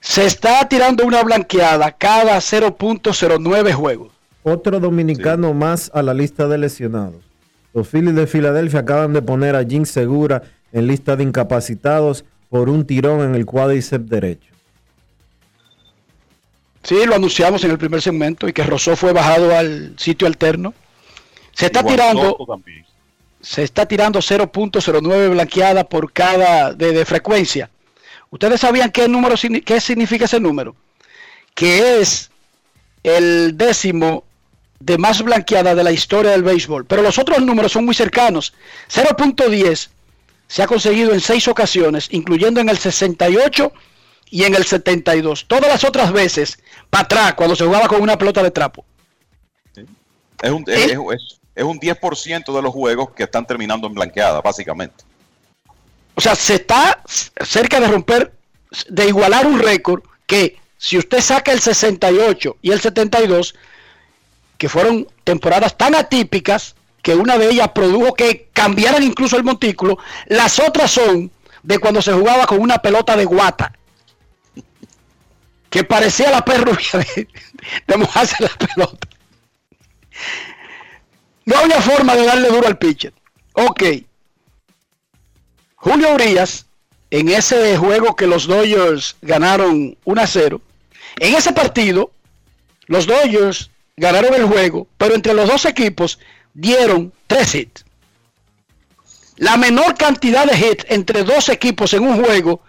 Se está tirando una blanqueada cada 0.09 juegos. Otro dominicano más a la lista de lesionados. Los Phillies de Filadelfia acaban de poner a Jim Segura en lista de incapacitados por un tirón en el cuádriceps derecho. Sí, lo anunciamos en el primer segmento y que Rosó fue bajado al sitio alterno. Se está Igual tirando, Soto también. Se está tirando 0.09 blanqueada por cada de, de frecuencia. ¿Ustedes sabían qué número qué significa ese número? Que es el décimo de más blanqueada de la historia del béisbol. Pero los otros números son muy cercanos. 0.10 se ha conseguido en seis ocasiones, incluyendo en el 68 y en el 72. Todas las otras veces, para atrás, cuando se jugaba con una pelota de trapo. Es un, es, es- es un 10% de los juegos que están terminando en blanqueada, básicamente. O sea, se está cerca de romper, de igualar un récord que si usted saca el 68 y el 72, que fueron temporadas tan atípicas que una de ellas produjo que cambiaran incluso el montículo, las otras son de cuando se jugaba con una pelota de guata, que parecía la perrubia de, de mojarse la pelota. No había forma de darle duro al pitcher. Ok. Julio Urias, en ese juego que los Dodgers ganaron 1 a 0, en ese partido, los Dodgers ganaron el juego, pero entre los dos equipos dieron tres hits. La menor cantidad de hits entre dos equipos en un juego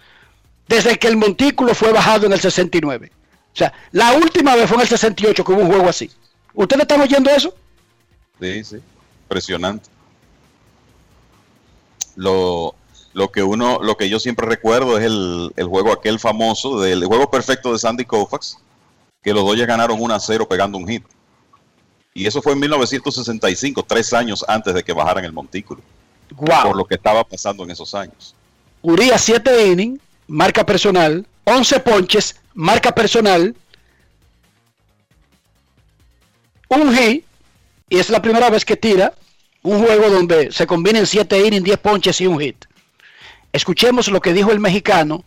desde que el montículo fue bajado en el 69. O sea, la última vez fue en el 68 que hubo un juego así. ¿Ustedes están oyendo eso? Sí, sí. Impresionante. Lo, lo que uno, lo que yo siempre recuerdo es el, el juego aquel famoso del el juego perfecto de Sandy Koufax, que los Dodgers ganaron 1 a 0 pegando un hit. Y eso fue en 1965, tres años antes de que bajaran el montículo. Por lo que estaba pasando en esos años. Urias 7 innings, marca personal, 11 ponches, marca personal, un hit, y es la primera vez que tira un juego donde se combinen 7 innings, 10 ponches y un hit. Escuchemos lo que dijo el mexicano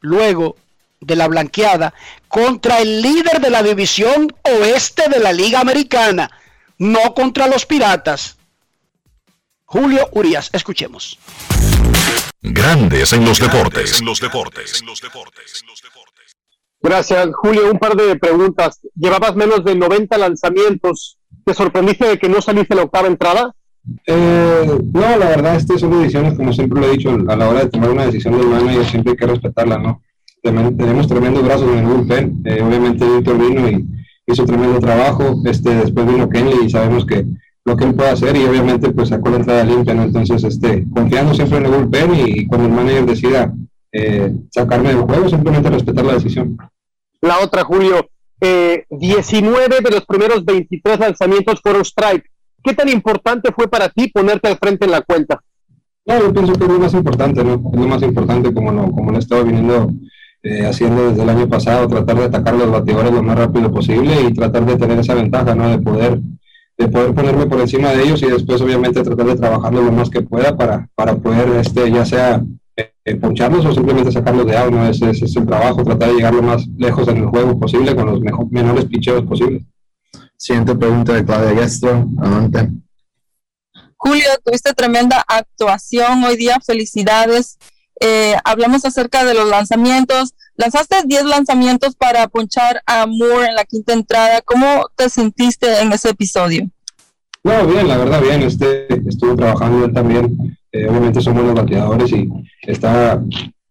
luego de la blanqueada contra el líder de la división oeste de la Liga Americana, no contra los Piratas. Julio Urias, escuchemos. Grandes en los deportes. En los deportes. Gracias, Julio. Un par de preguntas. Llevabas menos de 90 lanzamientos. ¿Te sorprendiste de que no saliste la octava entrada? Eh, no, la verdad, estas son decisiones, como siempre lo he dicho, a la hora de tomar una decisión del manager siempre hay que respetarla, ¿no? Tenemos tremendos brazos en el bullpen, eh, obviamente Víctor vino y hizo tremendo trabajo, este, después vino Kenley y sabemos que lo que él puede hacer y obviamente pues sacó la entrada limpia, ¿no? Entonces, este, confiando siempre en el bullpen y, y cuando el manager decida eh, sacarme del juego, simplemente respetar la decisión. La otra, Julio. Eh, 19 de los primeros 23 lanzamientos fueron strike. ¿Qué tan importante fue para ti ponerte al frente en la cuenta? No, yo pienso que es lo más importante, ¿no? Es lo más importante como lo, como lo he estado viniendo eh, haciendo desde el año pasado, tratar de atacar los bateadores lo más rápido posible y tratar de tener esa ventaja, ¿no? De poder, de poder ponerme por encima de ellos y después obviamente tratar de trabajarlo lo más que pueda para, para poder, este, ya sea eh, poncharlos o simplemente sacarlos de out, ¿no? Ese, ese es el trabajo, tratar de llegar lo más lejos en el juego posible con los mejo- menores picheos posibles. Siguiente pregunta de Claudia Guestro. Adelante. Julio, tuviste tremenda actuación hoy día, felicidades. Eh, hablamos acerca de los lanzamientos. Lanzaste 10 lanzamientos para ponchar a Moore en la quinta entrada. ¿Cómo te sentiste en ese episodio? No, bien, la verdad, bien. Este, estuve trabajando también. Eh, obviamente son buenos bateadores y está,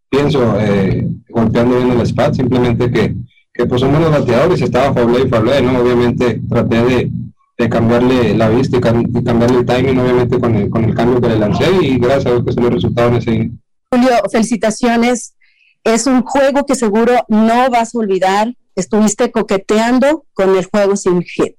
pienso, eh, golpeando bien el spot. Simplemente que, que pues son buenos bateadores estaba fablé y fablé, ¿no? Obviamente traté de, de cambiarle la vista y, cam- y cambiarle el timing, obviamente, con el, con el cambio que le lancé y gracias a Dios que se le resultado en ese. Julio, felicitaciones. Es un juego que seguro no vas a olvidar. Estuviste coqueteando con el juego sin hit.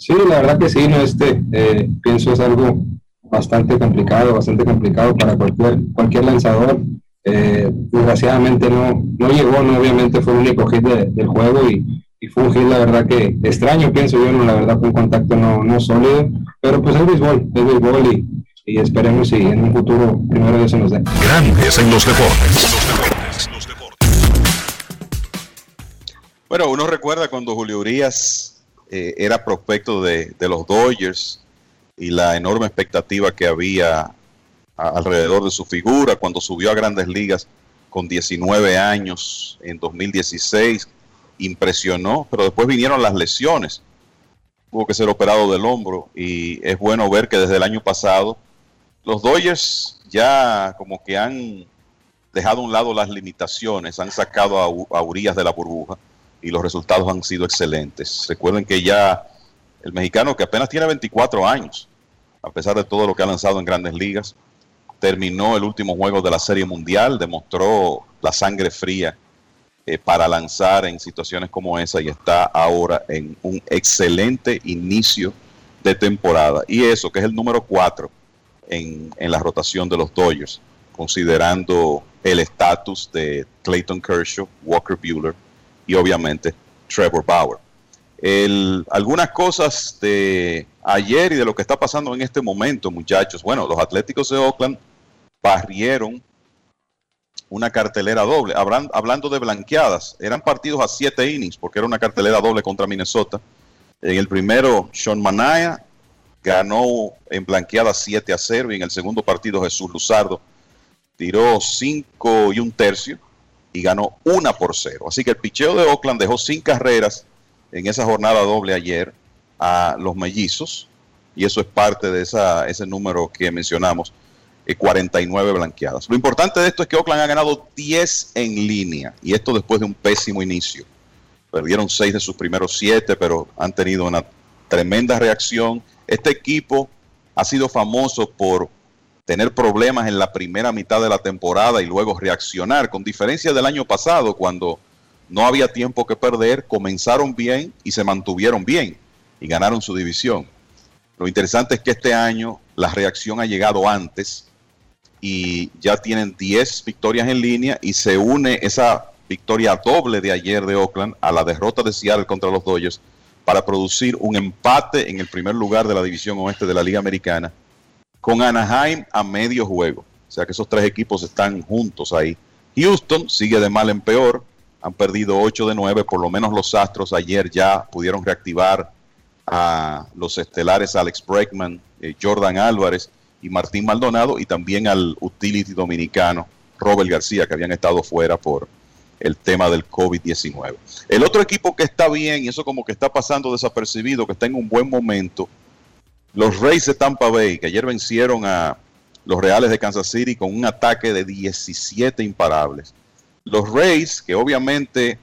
Sí, la verdad que sí, no, este, eh, pienso es algo bastante complicado, bastante complicado para cualquier, cualquier lanzador. Eh, desgraciadamente no, no llegó, no, obviamente fue el único hit de- del juego y, y fue un hit, la verdad que extraño, pienso yo, no, la verdad fue un contacto no, no sólido, pero pues es béisbol, es béisbol y, y esperemos si en un futuro primero Dios se nos dé. Grandes en los deportes. Bueno, uno recuerda cuando Julio Urias eh, era prospecto de, de, los Dodgers y la enorme expectativa que había alrededor de su figura cuando subió a grandes ligas con 19 años en 2016. Impresionó, pero después vinieron las lesiones. Tuvo que ser operado del hombro y es bueno ver que desde el año pasado los Dodgers ya como que han dejado a un lado las limitaciones, han sacado a, a Urias de la burbuja y los resultados han sido excelentes. Recuerden que ya el mexicano que apenas tiene 24 años, a pesar de todo lo que ha lanzado en grandes ligas, terminó el último juego de la Serie Mundial, demostró la sangre fría eh, para lanzar en situaciones como esa y está ahora en un excelente inicio de temporada. Y eso, que es el número 4 en, en la rotación de los Dodgers, considerando el estatus de Clayton Kershaw, Walker Bueller y obviamente Trevor Bauer. Algunas cosas de ayer y de lo que está pasando en este momento, muchachos. Bueno, los Atléticos de Oakland barrieron una cartelera doble. hablando de blanqueadas, eran partidos a siete innings porque era una cartelera doble contra Minnesota. En el primero, Sean Manaya ganó en blanqueada 7 a 0 y en el segundo partido Jesús Luzardo tiró 5 y un tercio y ganó una por cero. Así que el picheo de Oakland dejó sin carreras en esa jornada doble ayer a los mellizos y eso es parte de esa, ese número que mencionamos, 49 eh, blanqueadas. Lo importante de esto es que Oakland ha ganado 10 en línea y esto después de un pésimo inicio. Perdieron 6 de sus primeros 7, pero han tenido una tremenda reacción. Este equipo ha sido famoso por tener problemas en la primera mitad de la temporada y luego reaccionar, con diferencia del año pasado, cuando no había tiempo que perder, comenzaron bien y se mantuvieron bien y ganaron su división. Lo interesante es que este año la reacción ha llegado antes y ya tienen 10 victorias en línea y se une esa victoria doble de ayer de Oakland a la derrota de Seattle contra los Dodgers para producir un empate en el primer lugar de la división oeste de la Liga Americana con Anaheim a medio juego. O sea que esos tres equipos están juntos ahí. Houston sigue de mal en peor. Han perdido 8 de 9. Por lo menos los Astros ayer ya pudieron reactivar a los estelares Alex Bregman, eh, Jordan Álvarez y Martín Maldonado y también al utility dominicano Robert García que habían estado fuera por el tema del COVID-19. El otro equipo que está bien y eso como que está pasando desapercibido, que está en un buen momento, los Rays de Tampa Bay, que ayer vencieron a los Reales de Kansas City con un ataque de 17 imparables. Los Rays, que obviamente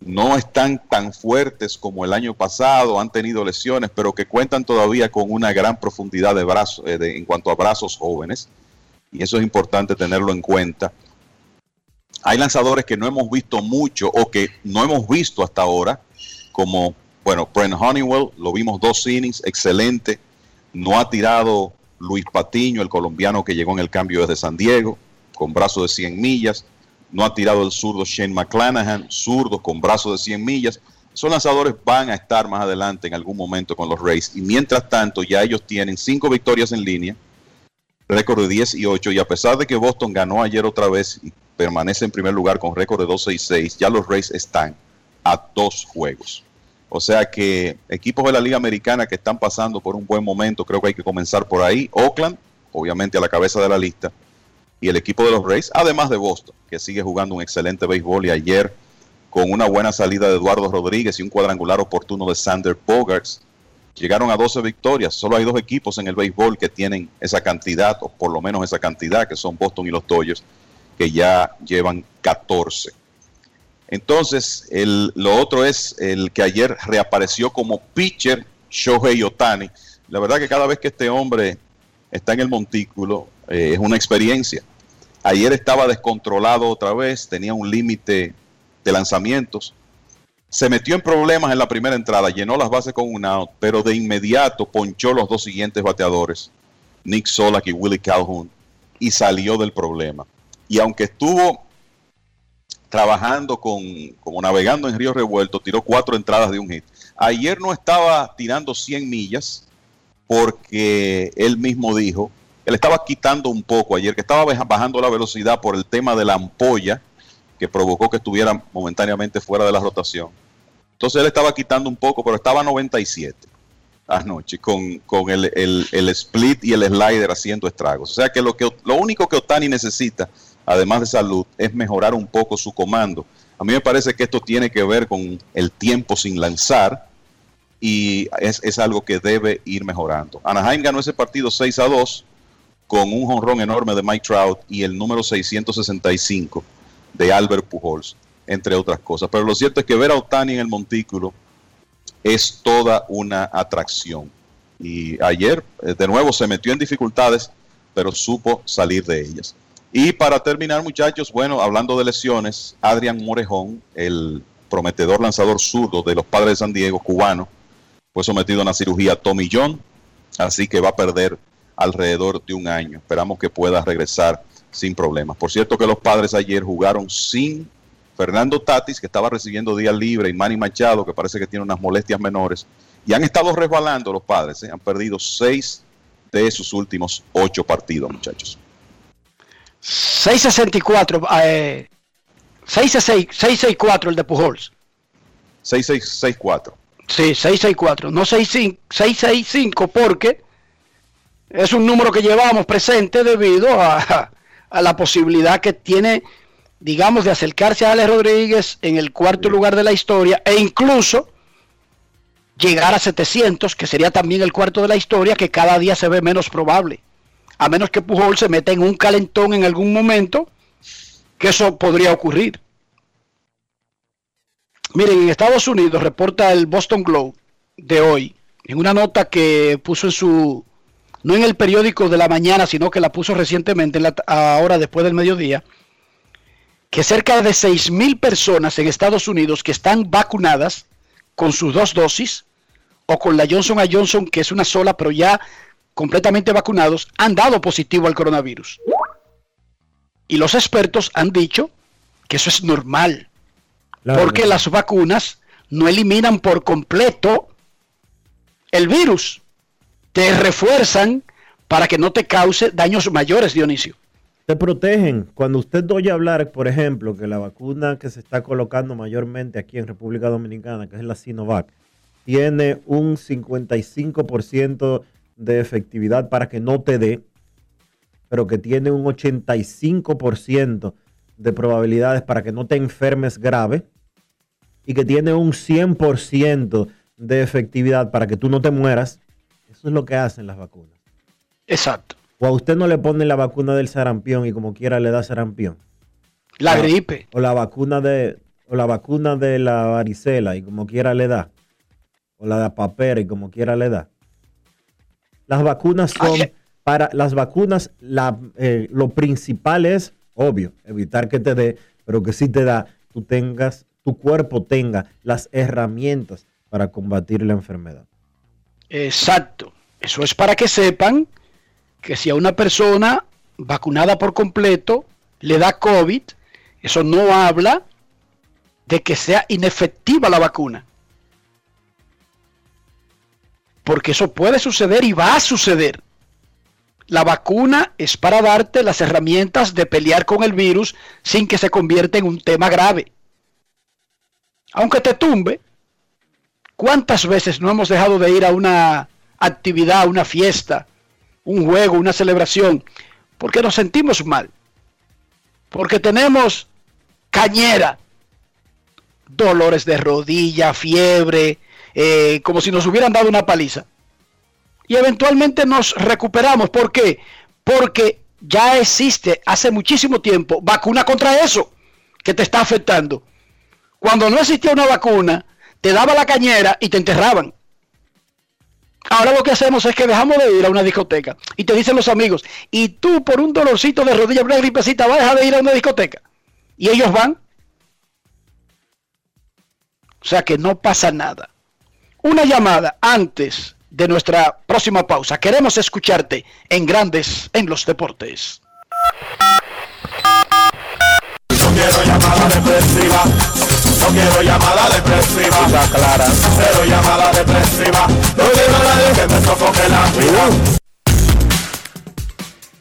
no están tan fuertes como el año pasado, han tenido lesiones, pero que cuentan todavía con una gran profundidad de brazos eh, en cuanto a brazos jóvenes, y eso es importante tenerlo en cuenta. Hay lanzadores que no hemos visto mucho o que no hemos visto hasta ahora, como bueno, Brent Honeywell, lo vimos dos innings, excelente. No ha tirado Luis Patiño, el colombiano que llegó en el cambio desde San Diego, con brazo de 100 millas. No ha tirado el zurdo Shane McClanahan, zurdo con brazo de 100 millas. Esos lanzadores van a estar más adelante en algún momento con los Rays. Y mientras tanto, ya ellos tienen cinco victorias en línea, récord de 10 y 8. Y a pesar de que Boston ganó ayer otra vez y permanece en primer lugar con récord de 12 y 6, ya los Rays están a dos juegos. O sea que equipos de la Liga Americana que están pasando por un buen momento, creo que hay que comenzar por ahí. Oakland, obviamente a la cabeza de la lista, y el equipo de los Rays, además de Boston, que sigue jugando un excelente béisbol y ayer con una buena salida de Eduardo Rodríguez y un cuadrangular oportuno de Sander Bogarts, llegaron a 12 victorias. Solo hay dos equipos en el béisbol que tienen esa cantidad, o por lo menos esa cantidad, que son Boston y los Dodgers, que ya llevan 14. Entonces, lo otro es el que ayer reapareció como pitcher Shohei Otani. La verdad que cada vez que este hombre está en el montículo eh, es una experiencia. Ayer estaba descontrolado otra vez, tenía un límite de lanzamientos. Se metió en problemas en la primera entrada, llenó las bases con un out, pero de inmediato ponchó los dos siguientes bateadores, Nick Solak y Willie Calhoun, y salió del problema. Y aunque estuvo trabajando con, como navegando en Río Revuelto, tiró cuatro entradas de un hit. Ayer no estaba tirando 100 millas porque él mismo dijo, él estaba quitando un poco ayer, que estaba bajando la velocidad por el tema de la ampolla que provocó que estuviera momentáneamente fuera de la rotación. Entonces él estaba quitando un poco, pero estaba a 97 anoche con, con el, el, split y el slider haciendo estragos. O sea que lo, que lo único que Otani necesita, además de salud, es mejorar un poco su comando. A mí me parece que esto tiene que ver con el tiempo sin lanzar y es, es algo que debe ir mejorando. Anaheim ganó ese partido 6 a 2 con un jonrón enorme de Mike Trout y el número 665 de Albert Pujols, entre otras cosas. Pero lo cierto es que ver a Otani en el montículo es toda una atracción. Y ayer, eh, de nuevo, se metió en dificultades, pero supo salir de ellas. Y para terminar, muchachos, bueno, hablando de lesiones, Adrian Morejón, el prometedor lanzador zurdo de los padres de San Diego, cubano, fue sometido a una cirugía Tommy John, así que va a perder alrededor de un año. Esperamos que pueda regresar sin problemas. Por cierto que los padres ayer jugaron sin Fernando Tatis, que estaba recibiendo día libre, y Manny Machado, que parece que tiene unas molestias menores, y han estado resbalando los padres, ¿eh? han perdido seis de sus últimos ocho partidos, muchachos. 664, eh, 664 el de Pujols. 6664. Sí, 664, no 665 porque es un número que llevamos presente debido a, a la posibilidad que tiene digamos, de acercarse a Alex Rodríguez en el cuarto lugar de la historia e incluso llegar a 700, que sería también el cuarto de la historia, que cada día se ve menos probable. A menos que Pujol se meta en un calentón en algún momento, que eso podría ocurrir. Miren, en Estados Unidos reporta el Boston Globe de hoy, en una nota que puso en su, no en el periódico de la mañana, sino que la puso recientemente, en la, ahora después del mediodía, que cerca de 6.000 personas en Estados Unidos que están vacunadas con sus dos dosis o con la Johnson Johnson, que es una sola, pero ya completamente vacunados, han dado positivo al coronavirus. Y los expertos han dicho que eso es normal, porque las vacunas no eliminan por completo el virus, te refuerzan para que no te cause daños mayores, Dionisio te protegen. Cuando usted oye hablar, por ejemplo, que la vacuna que se está colocando mayormente aquí en República Dominicana, que es la Sinovac, tiene un 55% de efectividad para que no te dé, pero que tiene un 85% de probabilidades para que no te enfermes grave y que tiene un 100% de efectividad para que tú no te mueras, eso es lo que hacen las vacunas. Exacto. O a usted no le ponen la vacuna del sarampión y como quiera le da sarampión. La gripe. O la vacuna de, o la vacuna de la varicela y como quiera le da. O la de papera y como quiera le da. Las vacunas son para las vacunas, eh, lo principal es, obvio, evitar que te dé, pero que si te da, tú tengas, tu cuerpo tenga las herramientas para combatir la enfermedad. Exacto. Eso es para que sepan que si a una persona vacunada por completo le da COVID, eso no habla de que sea inefectiva la vacuna. Porque eso puede suceder y va a suceder. La vacuna es para darte las herramientas de pelear con el virus sin que se convierta en un tema grave. Aunque te tumbe, ¿cuántas veces no hemos dejado de ir a una actividad, una fiesta, un juego, una celebración, porque nos sentimos mal, porque tenemos cañera, dolores de rodilla, fiebre, eh, como si nos hubieran dado una paliza. Y eventualmente nos recuperamos. ¿Por qué? Porque ya existe hace muchísimo tiempo vacuna contra eso que te está afectando. Cuando no existía una vacuna, te daba la cañera y te enterraban. Ahora lo que hacemos es que dejamos de ir a una discoteca y te dicen los amigos, y tú por un dolorcito de rodilla, una gripecita, vas a dejar de ir a una discoteca. Y ellos van. O sea que no pasa nada. Una llamada antes de nuestra próxima pausa. Queremos escucharte en Grandes en los Deportes. No quiero llamada depresiva. clara. Cero llamada depresiva. No quiero nadie que me sofoque la vida.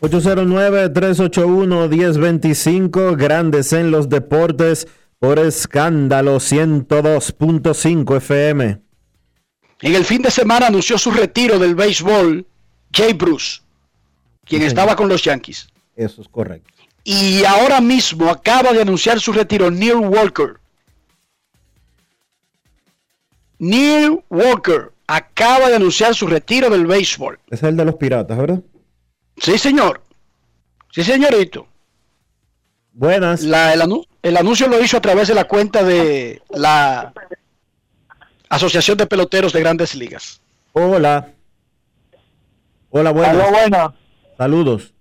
809-381-1025, Grandes en los Deportes, por escándalo 102.5 FM. En el fin de semana anunció su retiro del béisbol Jay Bruce, quien estaba con los Yankees. Eso es correcto. Y ahora mismo acaba de anunciar su retiro Neil Walker. Neil Walker acaba de anunciar su retiro del béisbol. Es el de los piratas, ¿verdad? Sí, señor. Sí, señorito. Buenas. La, el, anu- el anuncio lo hizo a través de la cuenta de la Asociación de Peloteros de Grandes Ligas. Hola. Hola, buenas. Aló, buenas. Saludos.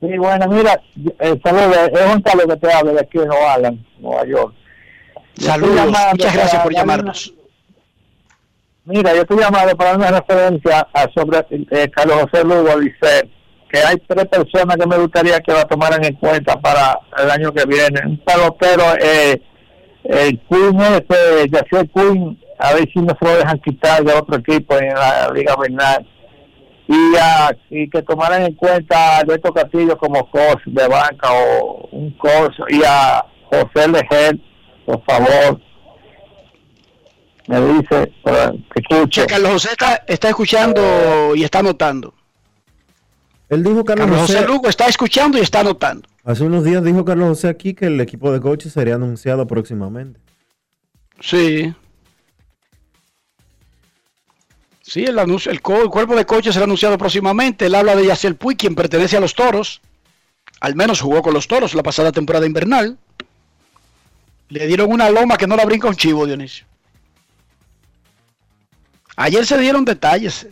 Sí, bueno, mira, eh, saludos, es Juan Carlos que te habla de aquí de Nueva Island, Nueva York. Yo Saludos, muchas gracias para por llamarnos. una- Mira, yo estoy llamando para una referencia a sobre eh, Carlos José Lugo Licet, que hay tres personas que me gustaría que la tomaran en cuenta para el año que viene. Un pelotero, eh, el Queen, este, Yacier Queen, a ver si no se lo dejan quitar de otro equipo en la Liga Bernal. Y, ah, y que tomaran en cuenta a Alberto Castillo como coach de banca o un coach y a José Leger, por favor. Me dice, que escuche. Che, Carlos José está, está escuchando y está anotando. Él dijo Carlos, Carlos José José, Lugo está escuchando y está anotando. hace unos días dijo Carlos José aquí que el equipo de coaches sería anunciado próximamente. Sí. Sí, el, anuncio, el, co- el cuerpo de coches será anunciado próximamente. Él habla de Yaciel Puy, quien pertenece a los Toros. Al menos jugó con los Toros la pasada temporada invernal. Le dieron una loma que no la brinca un chivo, Dionisio. Ayer se dieron detalles.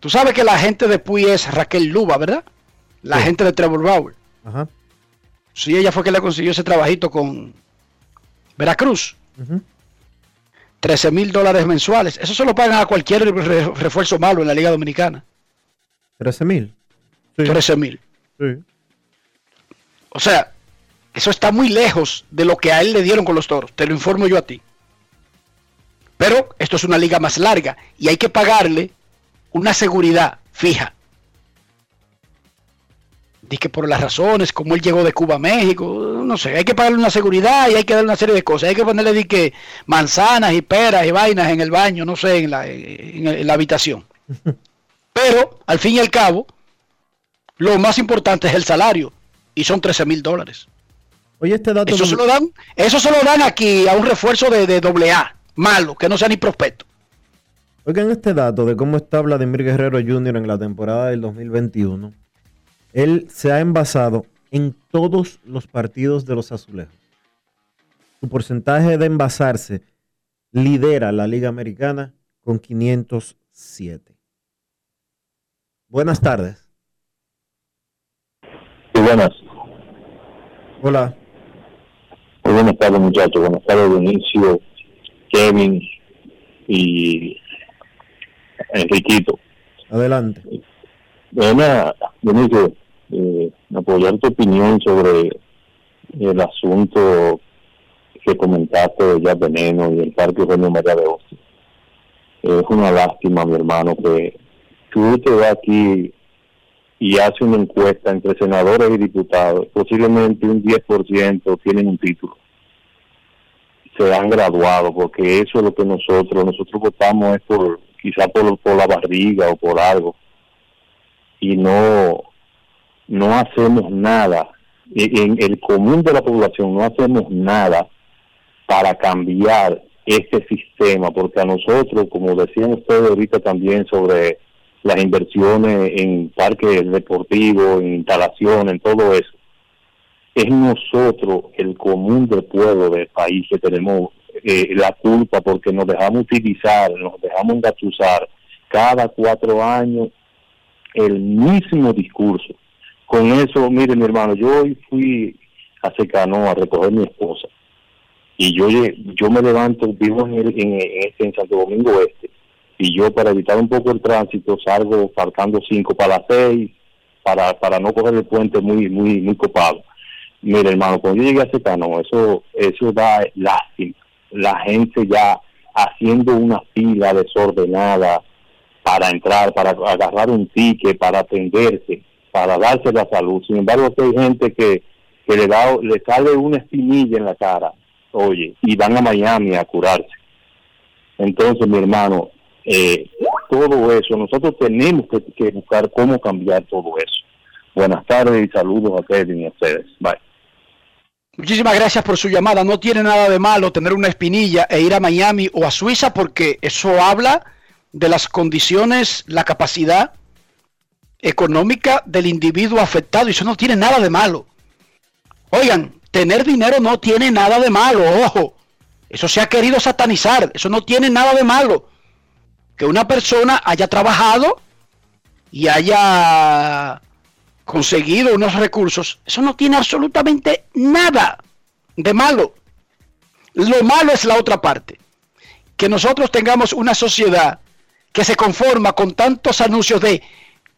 Tú sabes que la gente de Puy es Raquel Luba, ¿verdad? La Sí. gente de Trevor Bauer. Ajá. Sí, ella fue que le consiguió ese trabajito con Veracruz. 13 mil dólares mensuales. Eso se lo pagan a cualquier re- refuerzo malo en la Liga Dominicana. 13 mil. Sí. 13 mil. Sí. O sea, eso está muy lejos de lo que a él le dieron con los toros. Te lo informo yo a ti. Pero esto es una liga más larga y hay que pagarle una seguridad fija. Que por las razones, como él llegó de Cuba a México, no sé, hay que pagarle una seguridad y hay que darle una serie de cosas. Hay que ponerle di que manzanas y peras y vainas en el baño, no sé, en la, en- en la habitación. <laughs> Pero, al fin y al cabo, lo más importante es el salario y son 13 mil dólares. Oye, este dato. Eso se lo dan, eso se lo dan aquí a un refuerzo de, de doble A, malo, que no sea ni prospecto. Oigan este dato de cómo está Vladimir Guerrero Jr. en la temporada del 2021. Él se ha envasado en todos los partidos de los azulejos. Su porcentaje de envasarse lidera la Liga Americana con 507. Buenas tardes. Sí, buenas. Hola. Muy buenas tardes, muchachos. Buenas tardes, Dionisio, Kevin y Enriquito. Adelante. Bueno, Dionisio, eh, apoyar tu opinión sobre el asunto que comentaste de Jazz Veneno y el Parque Reino María de Hostia. Es una lástima, mi hermano, que tú te vas aquí y haces una encuesta entre senadores y diputados, posiblemente un 10% tienen un título. Se han graduado, porque eso es lo que nosotros, nosotros votamos es por, quizá por, por la barriga o por algo, y no, no hacemos nada. E- En el común de la población no hacemos nada para cambiar este sistema, porque a nosotros, como decían ustedes ahorita también sobre las inversiones en parques deportivos, en instalaciones, en todo eso, es nosotros, el común del pueblo del país, que tenemos eh, la culpa porque nos dejamos utilizar, nos dejamos engatusar cada cuatro años el mismo discurso. Con eso, mire mi hermano, yo hoy fui a Secano a recoger a mi esposa y yo yo me levanto, vivo en, el- en, en, en Santo Domingo Este y yo para evitar un poco el tránsito salgo faltando cinco para las seis para para no coger el puente muy muy muy copado. Mire hermano, cuando yo llegué a Secano, eso eso da lástima. La gente ya haciendo una fila desordenada para entrar, para agarrar un ticket, para atenderse. Para darse la salud. Sin embargo, hay gente que, que le, da, le sale una espinilla en la cara, oye, y van a Miami a curarse. Entonces, mi hermano, eh, todo eso, nosotros tenemos que, buscar cómo cambiar todo eso. Buenas tardes y saludos a ustedes y a ustedes. Bye. Muchísimas gracias por su llamada. No tiene nada de malo tener una espinilla e ir a Miami o a Suiza porque eso habla de las condiciones, la capacidad económica del individuo afectado y eso no tiene nada de malo. Oigan, tener dinero no tiene nada de malo, ojo. Eso se ha querido satanizar, eso no tiene nada de malo. Que una persona haya trabajado y haya conseguido unos recursos, eso no tiene absolutamente nada de malo. Lo malo es la otra parte. Que nosotros tengamos una sociedad que se conforma con tantos anuncios de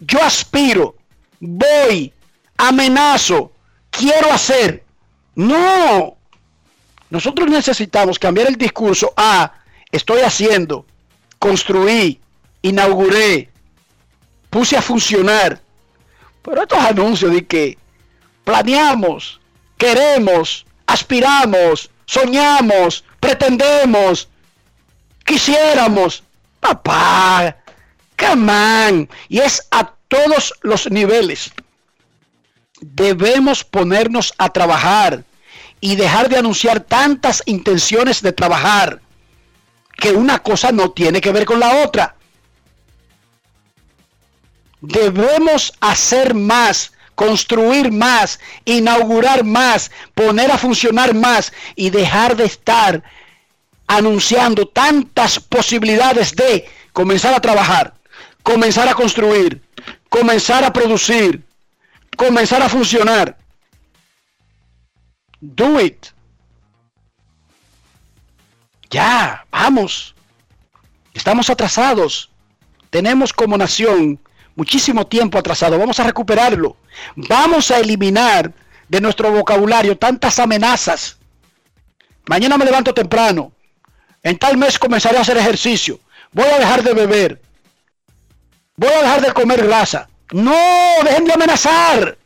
yo aspiro, voy, amenazo, quiero hacer. No. Nosotros necesitamos cambiar el discurso a estoy haciendo, construí, inauguré, puse a funcionar pero estos anuncios de que planeamos, queremos, aspiramos, soñamos, pretendemos, quisiéramos, papá, Y es a todos los niveles. Debemos ponernos a trabajar y dejar de anunciar tantas intenciones de trabajar que una cosa no tiene que ver con la otra. Debemos hacer más, construir más, inaugurar más, poner a funcionar más y dejar de estar anunciando tantas posibilidades de comenzar a trabajar, comenzar a construir, comenzar a producir, comenzar a funcionar. Do it. Ya, vamos. Estamos atrasados. Tenemos como nación muchísimo tiempo atrasado. Vamos a recuperarlo. Vamos a eliminar de nuestro vocabulario tantas amenazas. Mañana me levanto temprano. En tal mes comenzaré a hacer ejercicio. Voy a dejar de beber. Voy a dejar de comer grasa. No, dejen de amenazar.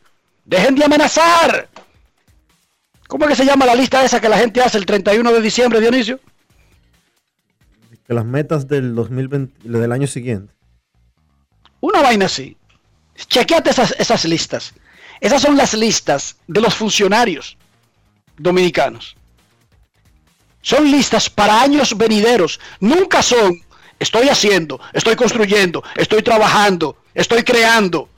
Dejen de amenazar. ¿Cómo es que se llama la lista esa que la gente hace el 31 de diciembre, Dionisio? Las metas del 2020, del año siguiente. Una vaina así. Chequeate esas, esas listas. Esas son las listas de los funcionarios dominicanos. Son listas para años venideros. Nunca son, estoy haciendo, estoy construyendo, estoy trabajando, estoy creando.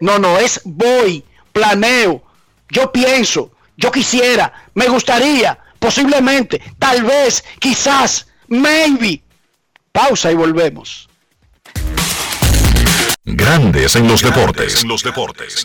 No, no, es voy, planeo, yo pienso, yo quisiera, me gustaría, posiblemente, tal vez, quizás, maybe. Pausa y volvemos. Grandes en los deportes. En los deportes.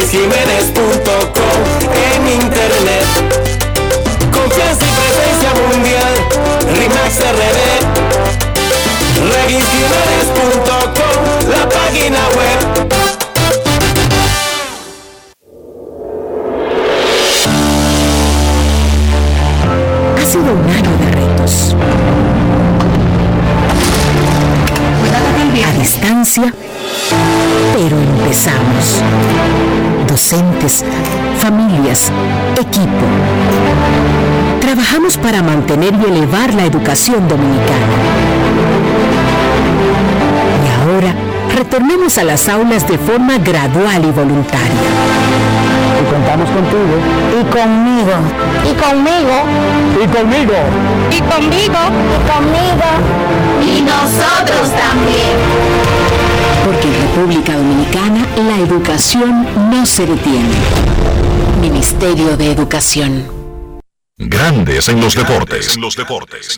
regisjiménez.com en internet. Confianza y presencia mundial. Rimax RD. Regisjiménez.com Docentes, familias, equipo. Trabajamos para mantener y elevar la educación dominicana. Y ahora, retornemos a las aulas de forma gradual y voluntaria. Y contamos contigo. Y conmigo. Y conmigo. Y conmigo. Y conmigo. Y conmigo. Y nosotros también. Porque en República Dominicana la educación no se detiene. Ministerio de Educación. Grandes en los deportes. En los deportes.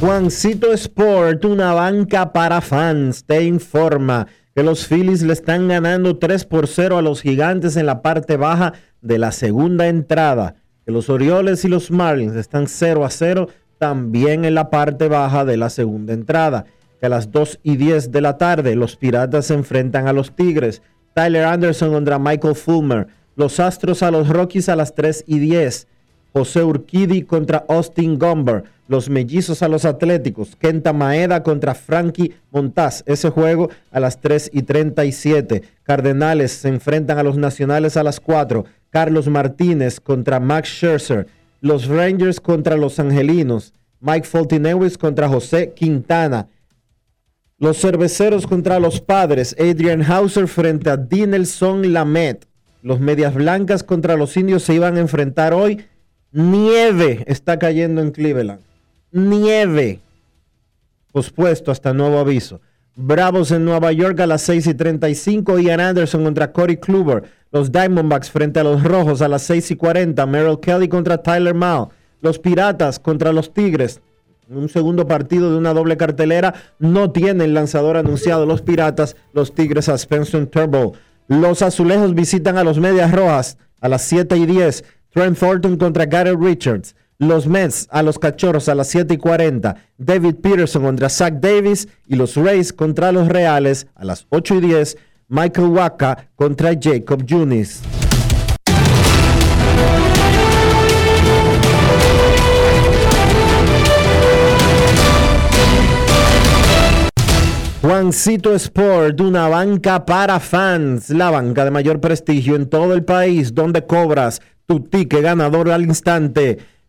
Juancito Sport, una banca para fans, te informa que los Phillies le están ganando 3 por 0 a los gigantes en la parte baja de la segunda entrada. Que los Orioles y los Marlins están 0 a 0 también en la parte baja de la segunda entrada. Que a las 2 y 10 de la tarde los Piratas se enfrentan a los Tigres. Tyler Anderson contra Michael Fulmer. Los Astros a los Rockies a las 3 y 10. José Urquidi contra Austin Gomber. Los mellizos a los Atléticos. Kenta Maeda contra Frankie Montaz. Ese juego a las 3 y 37. Cardenales se enfrentan a los Nacionales a las 4. Carlos Martínez contra Max Scherzer. Los Rangers contra los Angelinos. Mike Foltinewis contra José Quintana. Los Cerveceros contra los Padres. Adrian Hauser frente a Dinelson Lamet. Los Medias Blancas contra los Indios se iban a enfrentar hoy. Nieve está cayendo en Cleveland nieve. Pospuesto hasta nuevo aviso. Bravos en Nueva York a las 6 y 35. Ian Anderson contra Corey Kluber. Los Diamondbacks frente a los Rojos a las 6 y 40. Merrill Kelly contra Tyler Mao. Los Piratas contra los Tigres. Un segundo partido de una doble cartelera. No tienen lanzador anunciado los Piratas. Los Tigres a Spencer Turbo. Los Azulejos visitan a los Medias Rojas a las 7 y 10. Trent Thornton contra Gary Richards los Mets a los Cachorros a las 7 y 40, David Peterson contra Zach Davis y los Rays contra los Reales a las 8 y 10, Michael Waka contra Jacob Junis. Juancito Sport, una banca para fans, la banca de mayor prestigio en todo el país, donde cobras tu ticket ganador al instante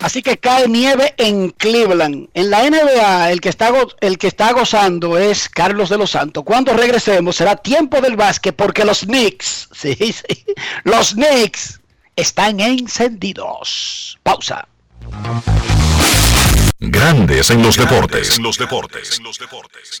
Así que cae nieve en Cleveland. En la NBA, el que está, el que está gozando es Carlos de los Santos. Cuando regresemos será tiempo del básquet porque los Knicks, <laughs> sí, sí, los Knicks están encendidos. Pausa. Grandes en los deportes. En los deportes. En los deportes.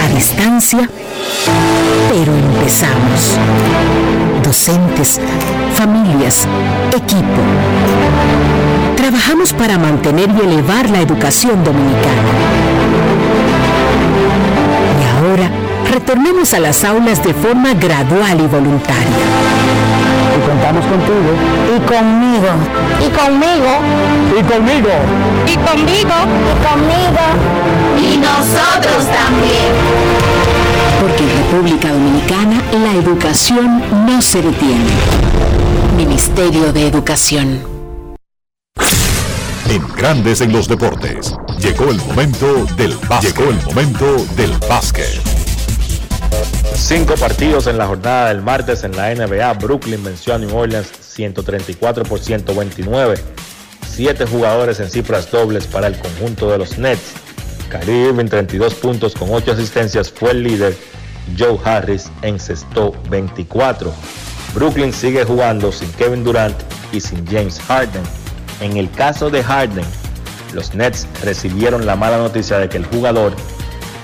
A distancia, pero empezamos. Docentes, familias, equipo. Trabajamos para mantener y elevar la educación dominicana. Y ahora retornemos a las aulas de forma gradual y voluntaria. Y contamos contigo. Y conmigo. Y conmigo. Y conmigo. Y conmigo. Y conmigo. Y nosotros también. Porque en República Dominicana la educación no se detiene. Ministerio de Educación. En Grandes en los Deportes. Llegó el momento del básquet. Llegó el momento del básquet. Cinco partidos en la jornada del martes en la NBA. Brooklyn venció a New Orleans 134 por 129. Siete jugadores en cifras dobles para el conjunto de los Nets. Kyrie Irving 32 puntos con 8 asistencias fue el líder. Joe Harris encestó 24. Brooklyn sigue jugando sin Kevin Durant y sin James Harden. En el caso de Harden, los Nets recibieron la mala noticia de que el jugador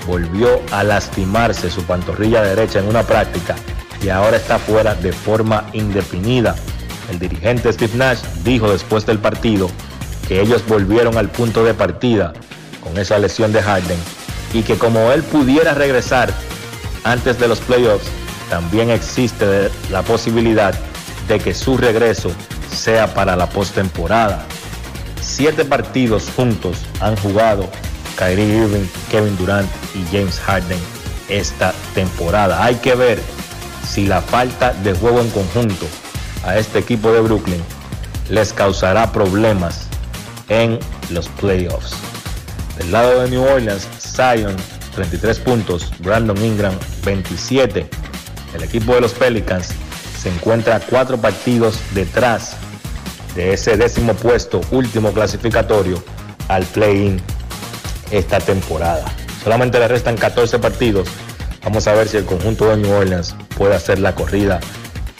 volvió a lastimarse su pantorrilla derecha en una práctica y ahora está fuera de forma indefinida. El dirigente Steve Nash dijo después del partido que ellos volvieron al punto de partida con esa lesión de Harden y que como él pudiera regresar antes de los playoffs, también existe la posibilidad de que su regreso sea para la postemporada. Siete partidos juntos han jugado Kyrie Irving, Kevin Durant y James Harden esta temporada. Hay que ver si la falta de juego en conjunto a este equipo de Brooklyn les causará problemas en los playoffs. Del lado de New Orleans, Zion 33 puntos, Brandon Ingram 27. El equipo de los Pelicans se encuentra cuatro partidos detrás de ese décimo puesto último clasificatorio al play-in esta temporada. Solamente le restan 14 partidos. Vamos a ver si el conjunto de New Orleans puede hacer la corrida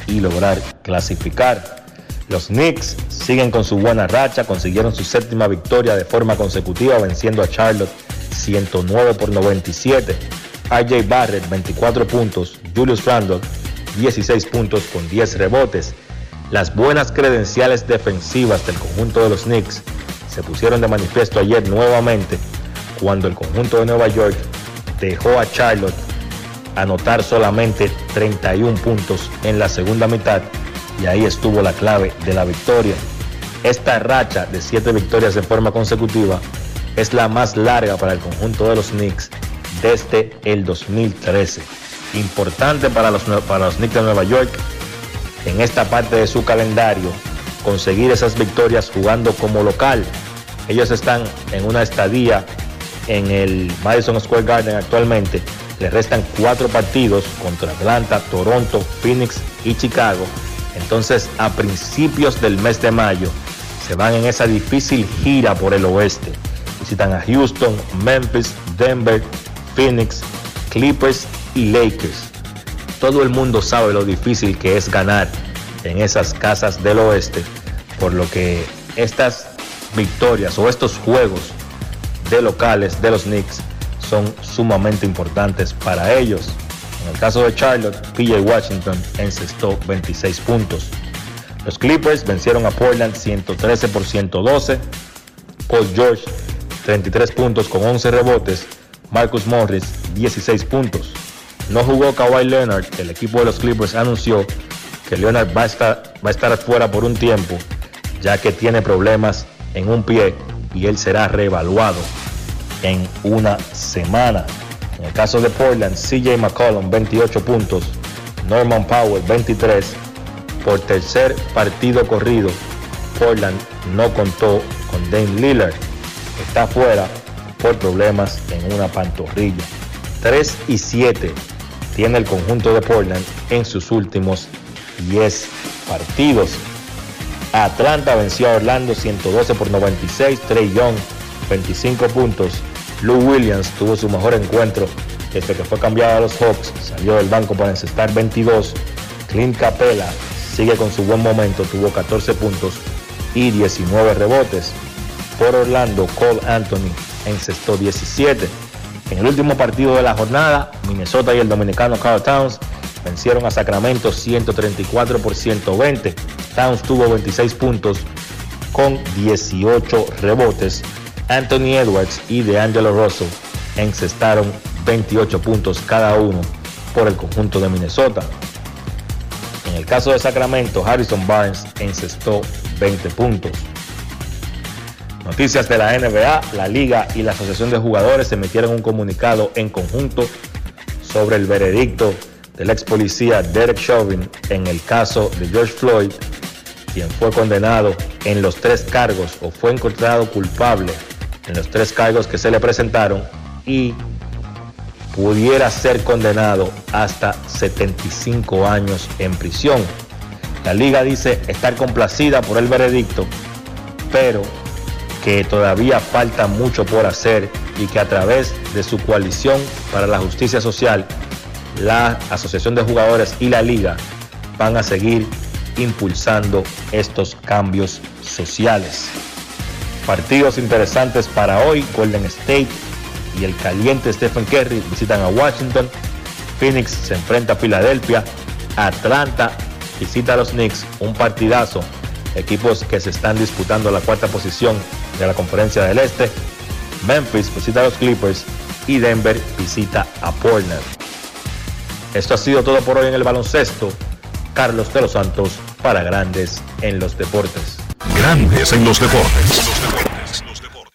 y lograr clasificar. Los Knicks siguen con su buena racha, consiguieron su séptima victoria de forma consecutiva venciendo a Charlotte 109 por 97. AJ Barrett 24 puntos, Julius Randle 16 puntos con 10 rebotes. Las buenas credenciales defensivas del conjunto de los Knicks se pusieron de manifiesto ayer nuevamente cuando el conjunto de Nueva York dejó a Charlotte anotar solamente 31 puntos en la segunda mitad y ahí estuvo la clave de la victoria. Esta racha de 7 victorias de forma consecutiva es la más larga para el conjunto de los Knicks desde el 2013. Importante para los, para los Knicks de Nueva York en esta parte de su calendario conseguir esas victorias jugando como local. Ellos están en una estadía en el Madison Square Garden actualmente. Les restan cuatro partidos contra Atlanta, Toronto, Phoenix y Chicago. Entonces a principios del mes de mayo se van en esa difícil gira por el oeste Visitan a Houston, Memphis, Denver, Phoenix, Clippers y Lakers. Todo el mundo sabe lo difícil que es ganar en esas casas del oeste, por lo que estas victorias o estos juegos de locales de los Knicks son sumamente importantes para ellos. En el caso de Charlotte, PJ Washington encestó 26 puntos. Los Clippers vencieron a Portland 113 por 112. Paul George 33 puntos con 11 rebotes. Marcus Morris, 16 puntos. No jugó Kawhi Leonard. El equipo de los Clippers anunció que Leonard va a estar, va a estar fuera por un tiempo, ya que tiene problemas en un pie y él será reevaluado en una semana. En el caso de Portland, CJ McCollum 28 puntos, Norman Powell 23. Por tercer partido corrido, Portland no contó con Dame Lillard está fuera por problemas en una pantorrilla. 3 y 7 tiene el conjunto de Portland en sus últimos 10 partidos. Atlanta venció a Orlando 112 por 96, Trey Young 25 puntos. Lou Williams tuvo su mejor encuentro desde que fue cambiado a los Hawks, salió del banco para encestar 22. Clint Capella sigue con su buen momento, tuvo 14 puntos y 19 rebotes por Orlando, Cole Anthony encestó 17. En el último partido de la jornada, Minnesota y el dominicano Carl Towns vencieron a Sacramento 134 por 120. Towns tuvo 26 puntos con 18 rebotes. Anthony Edwards y DeAngelo Russell encestaron 28 puntos cada uno por el conjunto de Minnesota. En el caso de Sacramento, Harrison Barnes encestó 20 puntos. Noticias de la NBA, la Liga y la Asociación de Jugadores emitieron un comunicado en conjunto sobre el veredicto del ex policía Derek Chauvin en el caso de George Floyd, quien fue condenado en los tres cargos o fue encontrado culpable en los tres cargos que se le presentaron y pudiera ser condenado hasta 75 años en prisión. La liga dice estar complacida por el veredicto, pero que todavía falta mucho por hacer y que a través de su coalición para la justicia social, la Asociación de Jugadores y la Liga van a seguir impulsando estos cambios sociales. Partidos interesantes para hoy, Golden State y el caliente Stephen Curry visitan a Washington, Phoenix se enfrenta a Filadelfia, Atlanta visita a los Knicks, un partidazo, equipos que se están disputando la cuarta posición de la conferencia del Este, Memphis visita a los Clippers y Denver visita a Portland. Esto ha sido todo por hoy en el baloncesto. Carlos de los Santos para Grandes en los Deportes. Grandes en los Deportes.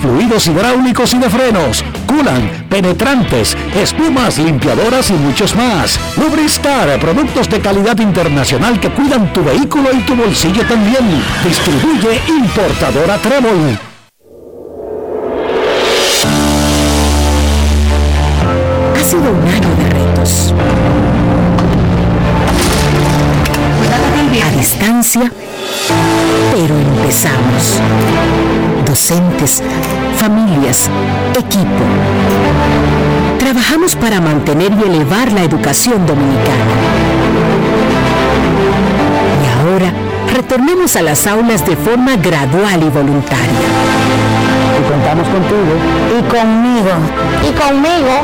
fluidos hidráulicos y de frenos, culan, penetrantes, espumas, limpiadoras y muchos más. Lubristar, productos de calidad internacional que cuidan tu vehículo y tu bolsillo también. Distribuye importadora Trébol. Ha sido un año de retos. A distancia, pero empezamos. Docentes, familias, equipo. Trabajamos para mantener y elevar la educación dominicana. Y ahora retornemos a las aulas de forma gradual y voluntaria. Y contamos contigo. Y conmigo. Y conmigo.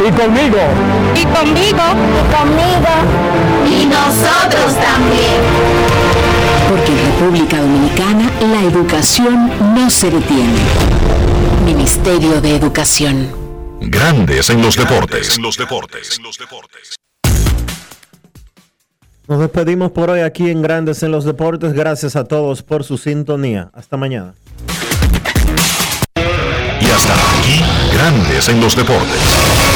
Y conmigo. Y conmigo. Y conmigo. Y nosotros también. Porque en República Dominicana la educación no se detiene. Ministerio de Educación. Grandes en los deportes. los deportes. los deportes. Nos despedimos por hoy aquí en Grandes en los Deportes. Gracias a todos por su sintonía. Hasta mañana. Y hasta aquí, Grandes en los Deportes.